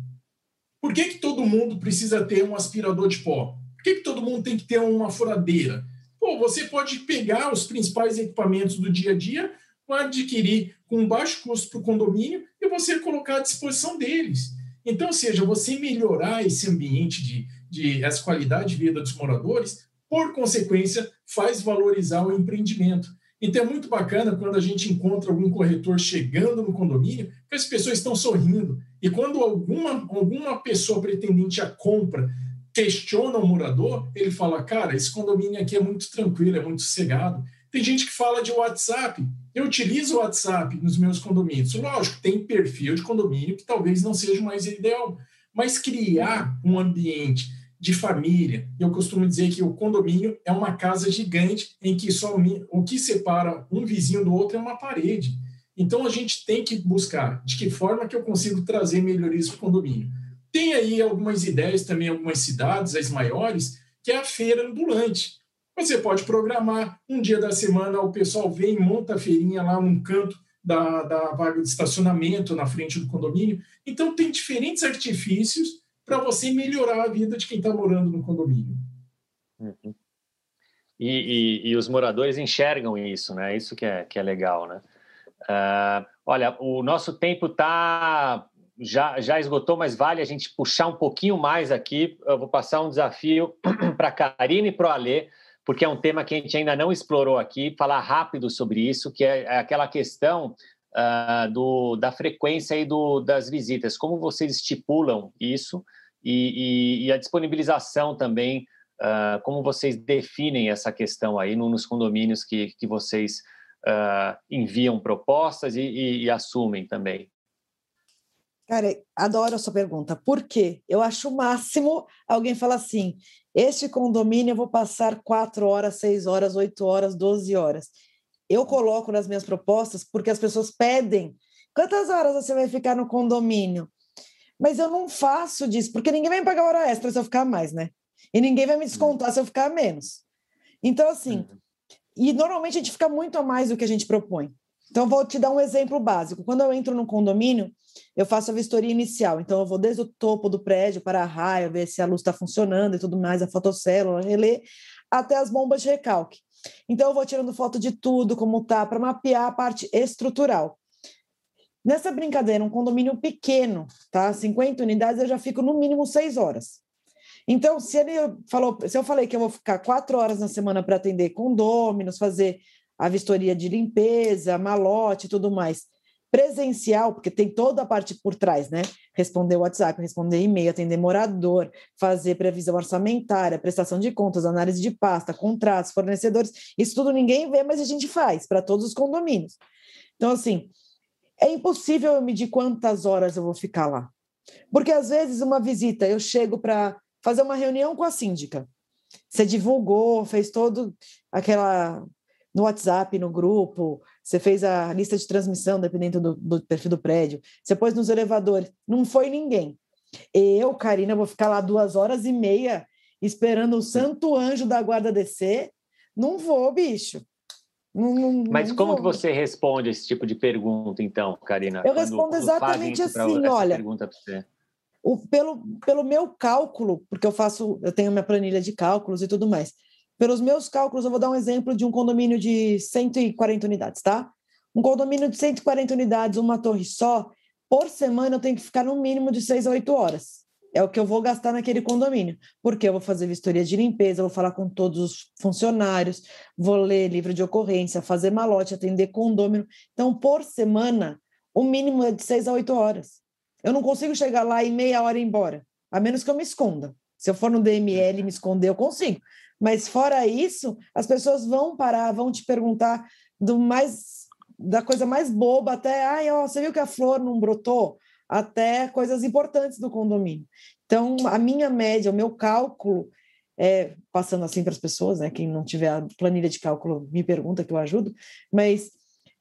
Por que, que todo mundo precisa ter um aspirador de pó? Por que, que todo mundo tem que ter uma furadeira? Pô, você pode pegar os principais equipamentos do dia a dia, adquirir com baixo custo para o condomínio e você colocar à disposição deles. Então, ou seja, você melhorar esse ambiente de, de essa qualidade de vida dos moradores, por consequência, faz valorizar o empreendimento. Então é muito bacana quando a gente encontra algum corretor chegando no condomínio, que as pessoas estão sorrindo. E quando alguma, alguma pessoa pretendente a compra questiona o morador, ele fala: Cara, esse condomínio aqui é muito tranquilo, é muito sossegado. Tem gente que fala de WhatsApp. Eu utilizo o WhatsApp nos meus condomínios. Lógico, tem perfil de condomínio que talvez não seja mais ideal, mas criar um ambiente de família. Eu costumo dizer que o condomínio é uma casa gigante em que só o que separa um vizinho do outro é uma parede. Então a gente tem que buscar de que forma que eu consigo trazer melhorias para o condomínio. Tem aí algumas ideias também, algumas cidades, as maiores, que é a feira ambulante. Você pode programar um dia da semana, o pessoal vem monta a feirinha lá num canto da, da vaga de estacionamento na frente do condomínio. Então, tem diferentes artifícios para você melhorar a vida de quem está morando no condomínio. Uhum. E, e, e, os moradores enxergam isso, né? Isso que é, que é legal, né? Uh, olha, o nosso tempo tá já, já esgotou, mas vale a gente puxar um pouquinho mais aqui. Eu vou passar um desafio para a Karine e para o Alê porque é um tema que a gente ainda não explorou aqui, falar rápido sobre isso, que é, é aquela questão uh, do, da frequência e do, das visitas. Como vocês estipulam isso e, e, e a disponibilização também, uh, como vocês definem essa questão aí nos condomínios que, que vocês uh, enviam propostas e, e assumem também? Cara, adoro a sua pergunta. Por quê? Eu acho o máximo alguém falar assim: este condomínio eu vou passar quatro horas, seis horas, oito horas, doze horas. Eu coloco nas minhas propostas porque as pessoas pedem. Quantas horas você vai ficar no condomínio? Mas eu não faço disso, porque ninguém vai me pagar hora extra se eu ficar mais, né? E ninguém vai me descontar se eu ficar menos. Então, assim, uhum. e normalmente a gente fica muito a mais do que a gente propõe. Então, vou te dar um exemplo básico. Quando eu entro no condomínio, eu faço a vistoria inicial. Então, eu vou desde o topo do prédio para a raia, ver se a luz está funcionando e tudo mais, a fotocélula, relé, até as bombas de recalque. Então, eu vou tirando foto de tudo, como tá, para mapear a parte estrutural. Nessa brincadeira, um condomínio pequeno, tá? 50 unidades, eu já fico no mínimo seis horas. Então, se ele falou, se eu falei que eu vou ficar quatro horas na semana para atender condôminos, fazer a vistoria de limpeza, malote e tudo mais, presencial, porque tem toda a parte por trás, né? Responder WhatsApp, responder e-mail, atender morador, fazer previsão orçamentária, prestação de contas, análise de pasta, contratos, fornecedores, isso tudo ninguém vê, mas a gente faz para todos os condomínios. Então, assim, é impossível eu medir quantas horas eu vou ficar lá. Porque às vezes uma visita, eu chego para fazer uma reunião com a síndica. Você divulgou, fez todo aquela no WhatsApp, no grupo, você fez a lista de transmissão, dependendo do, do perfil do prédio, você pôs nos elevadores, não foi ninguém. Eu, Karina, vou ficar lá duas horas e meia esperando o santo anjo da guarda descer. Não vou, bicho. Não, não, Mas como que você responde esse tipo de pergunta, então, Karina? Eu respondo exatamente assim, olha. O, pelo, pelo meu cálculo, porque eu faço, eu tenho minha planilha de cálculos e tudo mais. Pelos meus cálculos, eu vou dar um exemplo de um condomínio de 140 unidades, tá? Um condomínio de 140 unidades, uma torre só, por semana eu tenho que ficar no mínimo de 6 a 8 horas. É o que eu vou gastar naquele condomínio. Porque eu vou fazer vistoria de limpeza, vou falar com todos os funcionários, vou ler livro de ocorrência, fazer malote, atender condômino. Então, por semana, o mínimo é de 6 a 8 horas. Eu não consigo chegar lá e meia hora e ir embora, a menos que eu me esconda. Se eu for no DML e me esconder, eu consigo. Mas fora isso, as pessoas vão parar, vão te perguntar do mais da coisa mais boba até, ai, ó, você viu que a flor não brotou? Até coisas importantes do condomínio. Então, a minha média, o meu cálculo, é, passando assim para as pessoas, né? Quem não tiver a planilha de cálculo me pergunta que eu ajudo, mas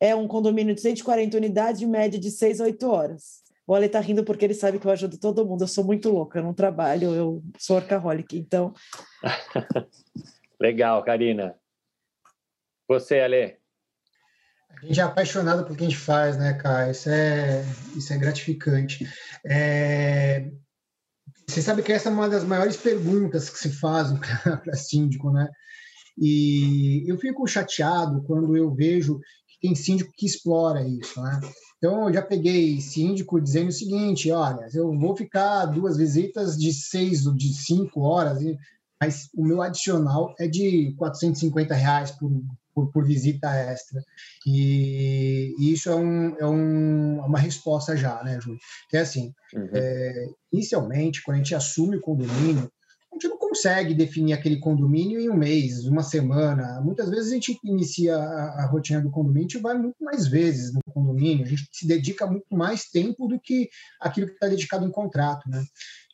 é um condomínio de 140 unidades, de média de 6 a 8 horas. O Ale tá rindo porque ele sabe que eu ajudo todo mundo. Eu sou muito louca, eu não trabalho, eu sou orcaholic, então. Legal, Karina. Você, Ale? A gente é apaixonado por que a gente faz, né, cara? Isso é, isso é gratificante. É... Você sabe que essa é uma das maiores perguntas que se fazem para síndico, né? E eu fico chateado quando eu vejo que tem síndico que explora isso, né? Então, eu já peguei síndico dizendo o seguinte: olha, eu vou ficar duas visitas de seis ou de cinco horas, mas o meu adicional é de 450 reais por, por, por visita extra. E, e isso é, um, é um, uma resposta já, né, Júlio? Que é assim: uhum. é, inicialmente, quando a gente assume o condomínio, a gente não consegue definir aquele condomínio em um mês, uma semana. Muitas vezes a gente inicia a, a rotina do condomínio, a gente vai muito mais vezes no condomínio, a gente se dedica muito mais tempo do que aquilo que está dedicado em contrato, né?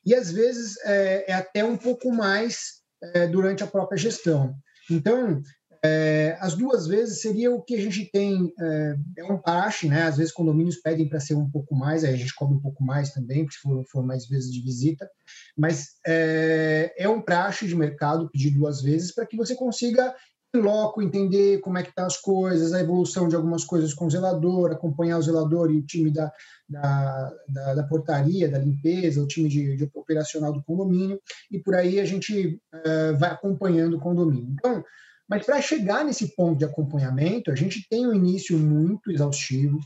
E às vezes é, é até um pouco mais é, durante a própria gestão. Então, é, as duas vezes seria o que a gente tem, é, é um praxe, né? Às vezes condomínios pedem para ser um pouco mais, aí a gente cobra um pouco mais também, se for, for, mais vezes de visita, mas é, é um praxe de mercado pedir duas vezes para que você consiga loco entender como é que estão tá as coisas, a evolução de algumas coisas com o zelador, acompanhar o zelador e o time da, da, da, da portaria, da limpeza, o time de, de, operacional do condomínio, e por aí a gente é, vai acompanhando o condomínio. Então, mas para chegar nesse ponto de acompanhamento, a gente tem um início muito exaustivo.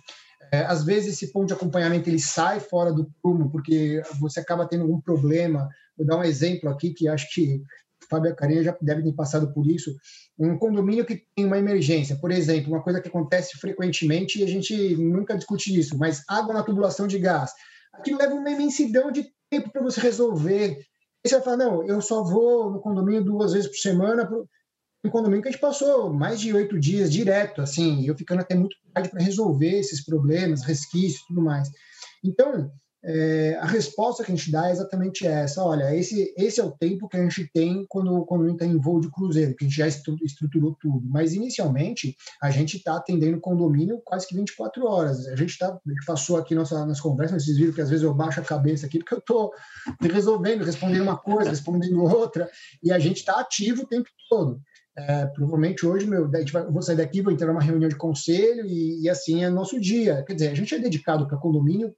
É, às vezes esse ponto de acompanhamento ele sai fora do prumo porque você acaba tendo algum problema. Vou dar um exemplo aqui que acho que Fábio a Karina já devem ter passado por isso. Um condomínio que tem uma emergência, por exemplo, uma coisa que acontece frequentemente e a gente nunca discute isso, mas água na tubulação de gás. Aquilo leva uma imensidão de tempo para você resolver. E você vai falar, não, eu só vou no condomínio duas vezes por semana um condomínio que a gente passou mais de oito dias direto, assim, eu ficando até muito tarde para resolver esses problemas, resquícios e tudo mais. Então, é, a resposta que a gente dá é exatamente essa. Olha, esse, esse é o tempo que a gente tem quando, a gente está em voo de cruzeiro, que a gente já estruturou tudo. Mas, inicialmente, a gente está atendendo condomínio quase que 24 horas. A gente, tá, a gente passou aqui nossa, nas conversas, vocês viram que às vezes eu baixo a cabeça aqui, porque eu estou resolvendo, respondendo uma coisa, respondendo outra, e a gente está ativo o tempo todo. É, provavelmente hoje, meu, vai, eu vou sair daqui, vou entrar numa reunião de conselho e, e assim é nosso dia. Quer dizer, a gente é dedicado para condomínio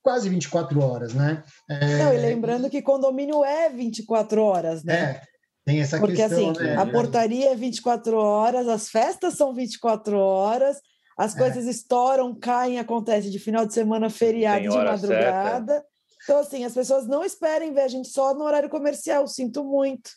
quase 24 horas, né? É... Não, e lembrando que condomínio é 24 horas, né? É, tem essa Porque, questão. Porque assim, né? a portaria é 24 horas, as festas são 24 horas, as é. coisas estouram, caem, acontece de final de semana, feriado, de madrugada. Certa. Então, assim, as pessoas não esperem ver a gente só no horário comercial, sinto muito.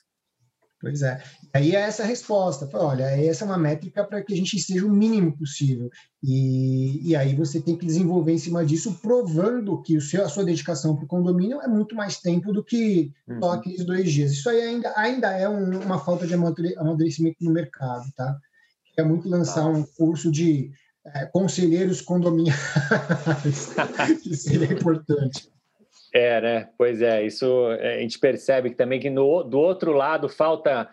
Pois é. Aí é essa resposta. Olha, essa é uma métrica para que a gente esteja o mínimo possível. E, e aí você tem que desenvolver em cima disso, provando que o seu, a sua dedicação para o condomínio é muito mais tempo do que uhum. só aqueles dois dias. Isso aí ainda, ainda é um, uma falta de amadurecimento no mercado, tá? É muito lançar tá. um curso de é, conselheiros condominiais, que seria importante. É, né? Pois é, isso é, a gente percebe também que no, do outro lado falta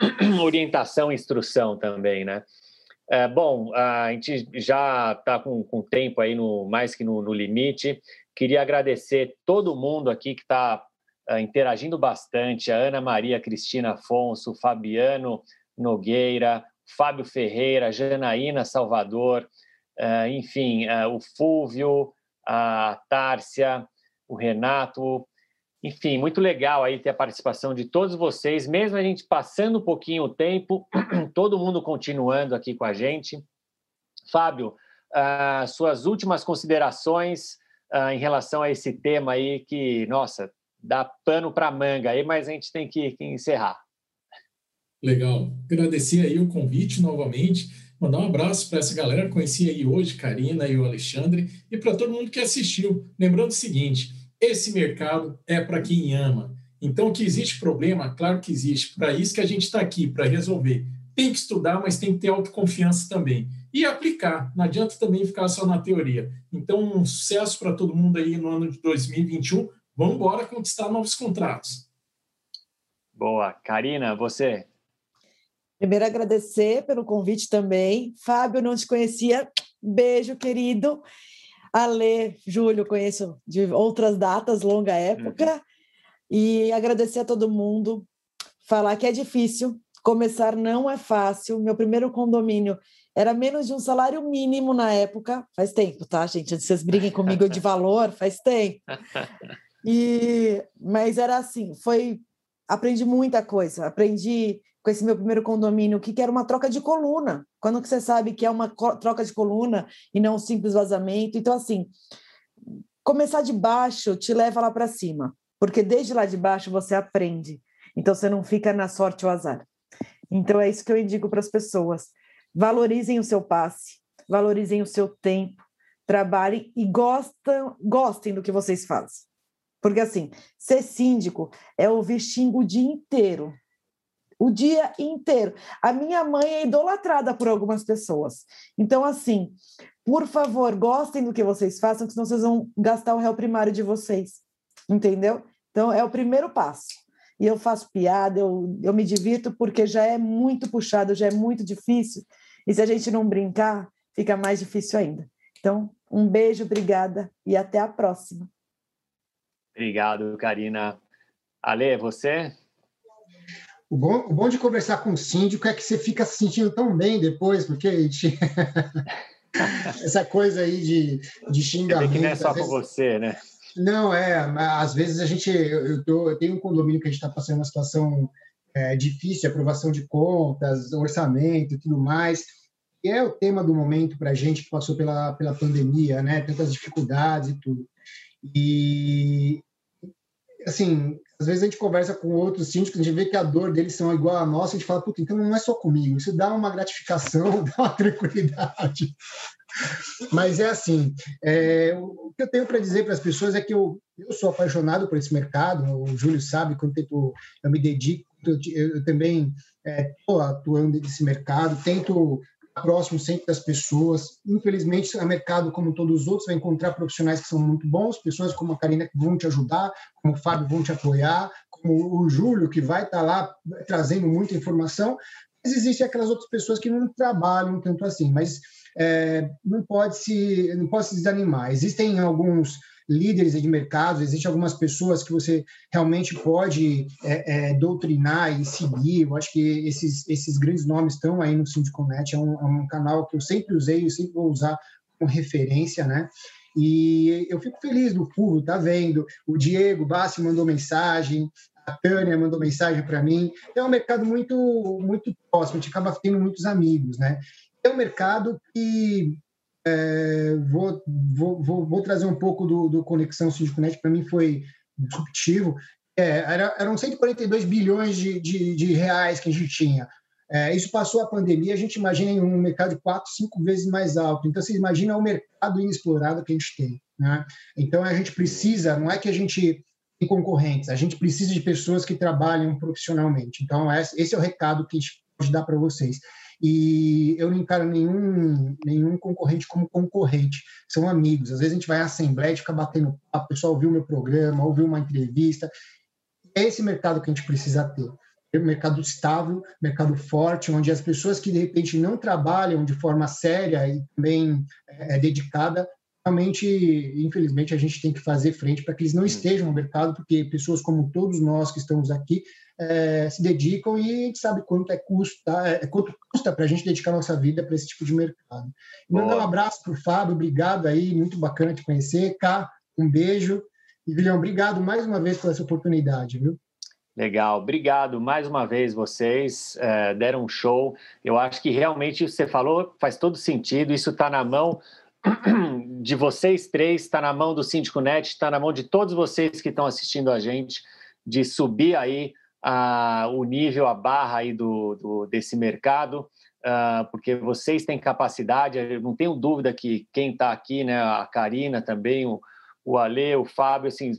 orientação e instrução também, né? É, bom, a gente já está com, com tempo aí no mais que no, no limite. Queria agradecer todo mundo aqui que está é, interagindo bastante: a Ana Maria Cristina Afonso, Fabiano Nogueira, Fábio Ferreira, Janaína Salvador, uh, enfim, o Fúvio, a Tárcia, o Renato. Enfim, muito legal aí ter a participação de todos vocês, mesmo a gente passando um pouquinho o tempo, todo mundo continuando aqui com a gente. Fábio, uh, suas últimas considerações uh, em relação a esse tema aí que, nossa, dá pano para manga aí, mas a gente tem que, que encerrar. Legal. Agradecer aí o convite novamente, mandar um abraço para essa galera que conheci aí hoje, Karina e o Alexandre, e para todo mundo que assistiu. Lembrando o seguinte, esse mercado é para quem ama. Então, que existe problema, claro que existe. Para isso que a gente está aqui, para resolver. Tem que estudar, mas tem que ter autoconfiança também. E aplicar. Não adianta também ficar só na teoria. Então, um sucesso para todo mundo aí no ano de 2021. Vamos embora conquistar novos contratos. Boa. Karina, você? Primeiro, agradecer pelo convite também. Fábio, não te conhecia. Beijo, querido. Ale, Júlio, conheço de outras datas, longa época. Uhum. E agradecer a todo mundo. Falar que é difícil, começar não é fácil. Meu primeiro condomínio era menos de um salário mínimo na época. Faz tempo, tá, gente? Antes vocês briguem comigo de valor, faz tempo. E, mas era assim, foi aprendi muita coisa. Aprendi com esse meu primeiro condomínio, que era uma troca de coluna. Quando que você sabe que é uma troca de coluna e não um simples vazamento? Então, assim, começar de baixo te leva lá para cima, porque desde lá de baixo você aprende. Então, você não fica na sorte ou azar. Então, é isso que eu indico para as pessoas. Valorizem o seu passe, valorizem o seu tempo, trabalhem e gostam, gostem do que vocês fazem. Porque, assim, ser síndico é ouvir xingo o dia inteiro o dia inteiro. A minha mãe é idolatrada por algumas pessoas. Então, assim, por favor, gostem do que vocês façam, senão vocês vão gastar o réu primário de vocês. Entendeu? Então, é o primeiro passo. E eu faço piada, eu, eu me divirto, porque já é muito puxado, já é muito difícil. E se a gente não brincar, fica mais difícil ainda. Então, um beijo, obrigada e até a próxima. Obrigado, Karina. Ale, você? O bom, o bom de conversar com o síndico é que você fica se sentindo tão bem depois, porque a gente... essa coisa aí de, de xingamento... Que não é só vezes... com você, né? Não, é. Às vezes a gente... Eu, tô, eu tenho um condomínio que a gente está passando uma situação é, difícil aprovação de contas, orçamento e tudo mais, e é o tema do momento para a gente que passou pela, pela pandemia, né? Tantas dificuldades e tudo. E, assim, às vezes a gente conversa com outros síndicos, a gente vê que a dor deles são igual a nossa, a gente fala, puta, então não é só comigo, isso dá uma gratificação, dá uma tranquilidade. Mas é assim, é, o que eu tenho para dizer para as pessoas é que eu, eu sou apaixonado por esse mercado, o Júlio sabe quanto tempo eu me dedico, eu, eu também estou é, atuando nesse mercado, tento próximo sempre das pessoas. Infelizmente, o mercado, como todos os outros, vai encontrar profissionais que são muito bons, pessoas como a Karina que vão te ajudar, como o Fábio vão te apoiar, como o Júlio, que vai estar lá trazendo muita informação. Mas existem aquelas outras pessoas que não trabalham tanto assim, mas é, não pode se não pode se desanimar. Existem alguns líderes de mercado, existem algumas pessoas que você realmente pode é, é, doutrinar e seguir. Eu acho que esses, esses grandes nomes estão aí no Syndiconet, é um, é um canal que eu sempre usei e sempre vou usar como referência, né? E eu fico feliz do público, tá vendo? O Diego Bassi mandou mensagem, a Tânia mandou mensagem para mim. É um mercado muito muito próximo, a gente acaba tendo muitos amigos, né? É um mercado que é, vou, vou, vou, vou, trazer um pouco do, do Conexão Síndico-Net, para mim foi disruptivo. É, era, eram 142 bilhões de, de, de, reais que a gente tinha. É, isso passou a pandemia, a gente imagina em um mercado quatro, cinco vezes mais alto. Então, você imagina o mercado inexplorado que a gente tem. Né? Então, a gente precisa, não é que a gente tem concorrentes, a gente precisa de pessoas que trabalham profissionalmente. Então, esse é o recado que a gente pode dar para vocês. E eu não encaro nenhum, nenhum concorrente como concorrente, são amigos. Às vezes a gente vai à assembleia e fica batendo papo, o pessoal ouviu meu programa, ouviu uma entrevista. É esse mercado que a gente precisa ter mercado estável, mercado forte, onde as pessoas que de repente não trabalham de forma séria e também é, dedicada realmente, infelizmente, a gente tem que fazer frente para que eles não uhum. estejam no mercado, porque pessoas como todos nós que estamos aqui é, se dedicam e a gente sabe quanto é custa, é, quanto custa para a gente dedicar nossa vida para esse tipo de mercado. Mandar um abraço para o Fábio, obrigado aí, muito bacana te conhecer. Cá, um beijo. E, Guilherme, obrigado mais uma vez por essa oportunidade, viu? Legal, obrigado mais uma vez vocês, é, deram um show. Eu acho que realmente você falou faz todo sentido, isso está na mão de vocês três, está na mão do Síndico Net, está na mão de todos vocês que estão assistindo a gente, de subir aí a, o nível, a barra aí do, do desse mercado, uh, porque vocês têm capacidade, eu não tenho dúvida que quem está aqui, né, a Karina também, o, o Ale, o Fábio, assim,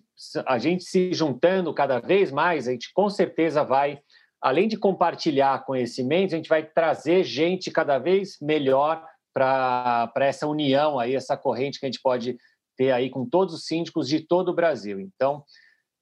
a gente se juntando cada vez mais, a gente com certeza vai, além de compartilhar conhecimentos, a gente vai trazer gente cada vez melhor para essa união aí, essa corrente que a gente pode ter aí com todos os síndicos de todo o Brasil. Então,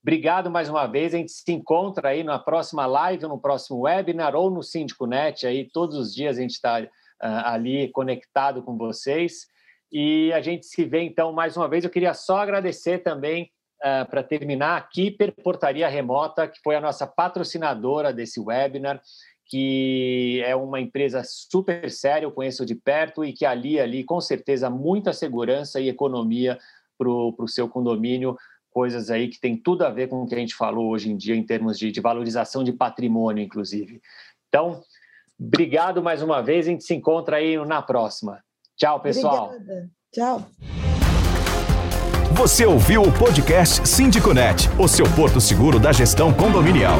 obrigado mais uma vez. A gente se encontra aí na próxima live, no próximo webinar ou no Síndico Net. Aí todos os dias a gente está uh, ali conectado com vocês. E a gente se vê então mais uma vez. Eu queria só agradecer também uh, para terminar a Keeper Portaria Remota, que foi a nossa patrocinadora desse webinar que é uma empresa super séria, eu conheço de perto e que ali, ali, com certeza, muita segurança e economia para o seu condomínio, coisas aí que tem tudo a ver com o que a gente falou hoje em dia em termos de, de valorização de patrimônio, inclusive. Então, obrigado mais uma vez, a gente se encontra aí na próxima. Tchau, pessoal. Obrigada. Tchau. Você ouviu o podcast Síndico Net, o seu porto seguro da gestão condominial.